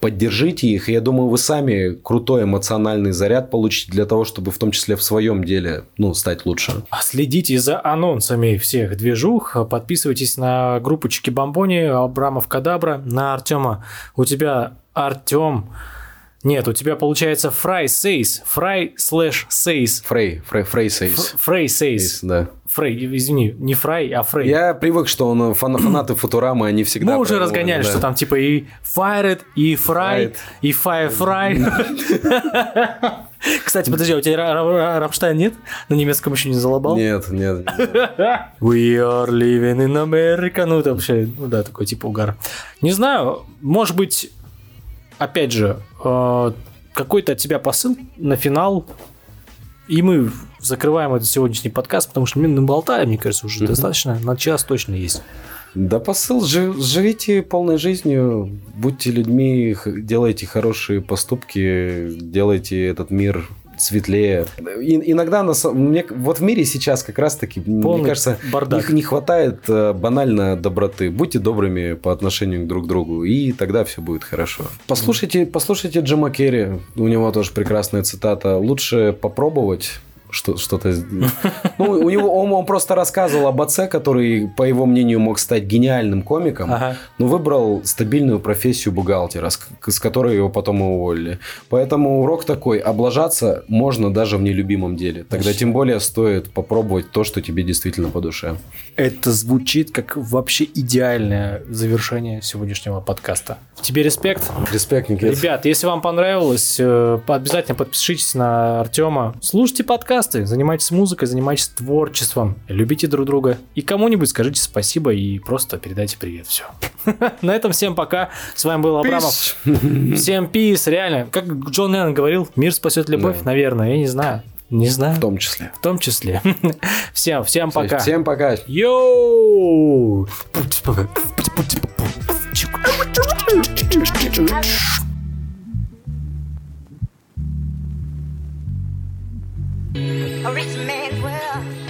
Speaker 3: поддержите их, я думаю, вы сами крутой эмоциональный заряд получите для того, чтобы в том числе в своем деле ну, стать лучше.
Speaker 4: А Следите за анонсами всех движух. Подписывайтесь на группу Чики Бомбони, Абрамов Кадабра, на Артема. У тебя Артем. Нет, у тебя получается Фрай Сейс. Фрай слэш Сейс.
Speaker 3: Фрей, Фрей, Фрей Сейс.
Speaker 4: Фрей Сейс.
Speaker 3: Да.
Speaker 4: Фрей, извини, не Фрай, а Фрей.
Speaker 3: Я привык, что он, фан- фанаты Футурамы, они всегда...
Speaker 4: Мы уже разгоняли,
Speaker 3: да.
Speaker 4: что там типа и Fired, и Fry,
Speaker 3: Fried.
Speaker 4: и Firefry. Кстати, подожди, а у тебя Ра- Ра- Рамштайн нет? На немецком еще не залобал?
Speaker 3: Нет, нет.
Speaker 4: We are living in America. Ну, это вообще, ну да, такой типа угар. Не знаю, может быть, опять же, э, какой-то от тебя посыл на финал, и мы закрываем этот сегодняшний подкаст, потому что мы наболтали, мне кажется, уже достаточно. На час точно есть.
Speaker 3: Да посыл, жи- живите полной жизнью, будьте людьми, делайте хорошие поступки, делайте этот мир светлее. И- иногда на са- мне, вот в мире сейчас как раз-таки, мне кажется,
Speaker 4: бардак.
Speaker 3: не, не хватает э, банально доброты. Будьте добрыми по отношению друг к другу, и тогда все будет хорошо. Послушайте, послушайте Джима Керри, у него тоже прекрасная цитата. Лучше попробовать что, что-то... Ну, у него, он, он просто рассказывал об отце, который, по его мнению, мог стать гениальным комиком,
Speaker 4: Ага.
Speaker 3: но выбрал стабильную профессию бухгалтера, с, с которой его потом уволили. Поэтому урок такой, облажаться можно даже в нелюбимом деле. Тогда тем более стоит попробовать то, что тебе действительно по душе.
Speaker 4: Это звучит как вообще идеальное завершение сегодняшнего подкаста. Тебе респект.
Speaker 3: Респект, Никита.
Speaker 4: Ребят, если вам понравилось, э, обязательно подпишитесь на Артема. Слушайте подкасты, занимайтесь музыкой, занимайтесь творчеством, любите друг друга. И кому-нибудь скажите спасибо и просто передайте привет. Все. На этом всем пока. С вами был Абрамов. Всем пис, реально. Как Джон Леннон говорил, мир спасет любовь, наверное, я не знаю. Не знаю.
Speaker 3: В том числе.
Speaker 4: В том числе. Всем, всем пока.
Speaker 3: Всем пока.
Speaker 4: Йоу!
Speaker 1: A rich man's world.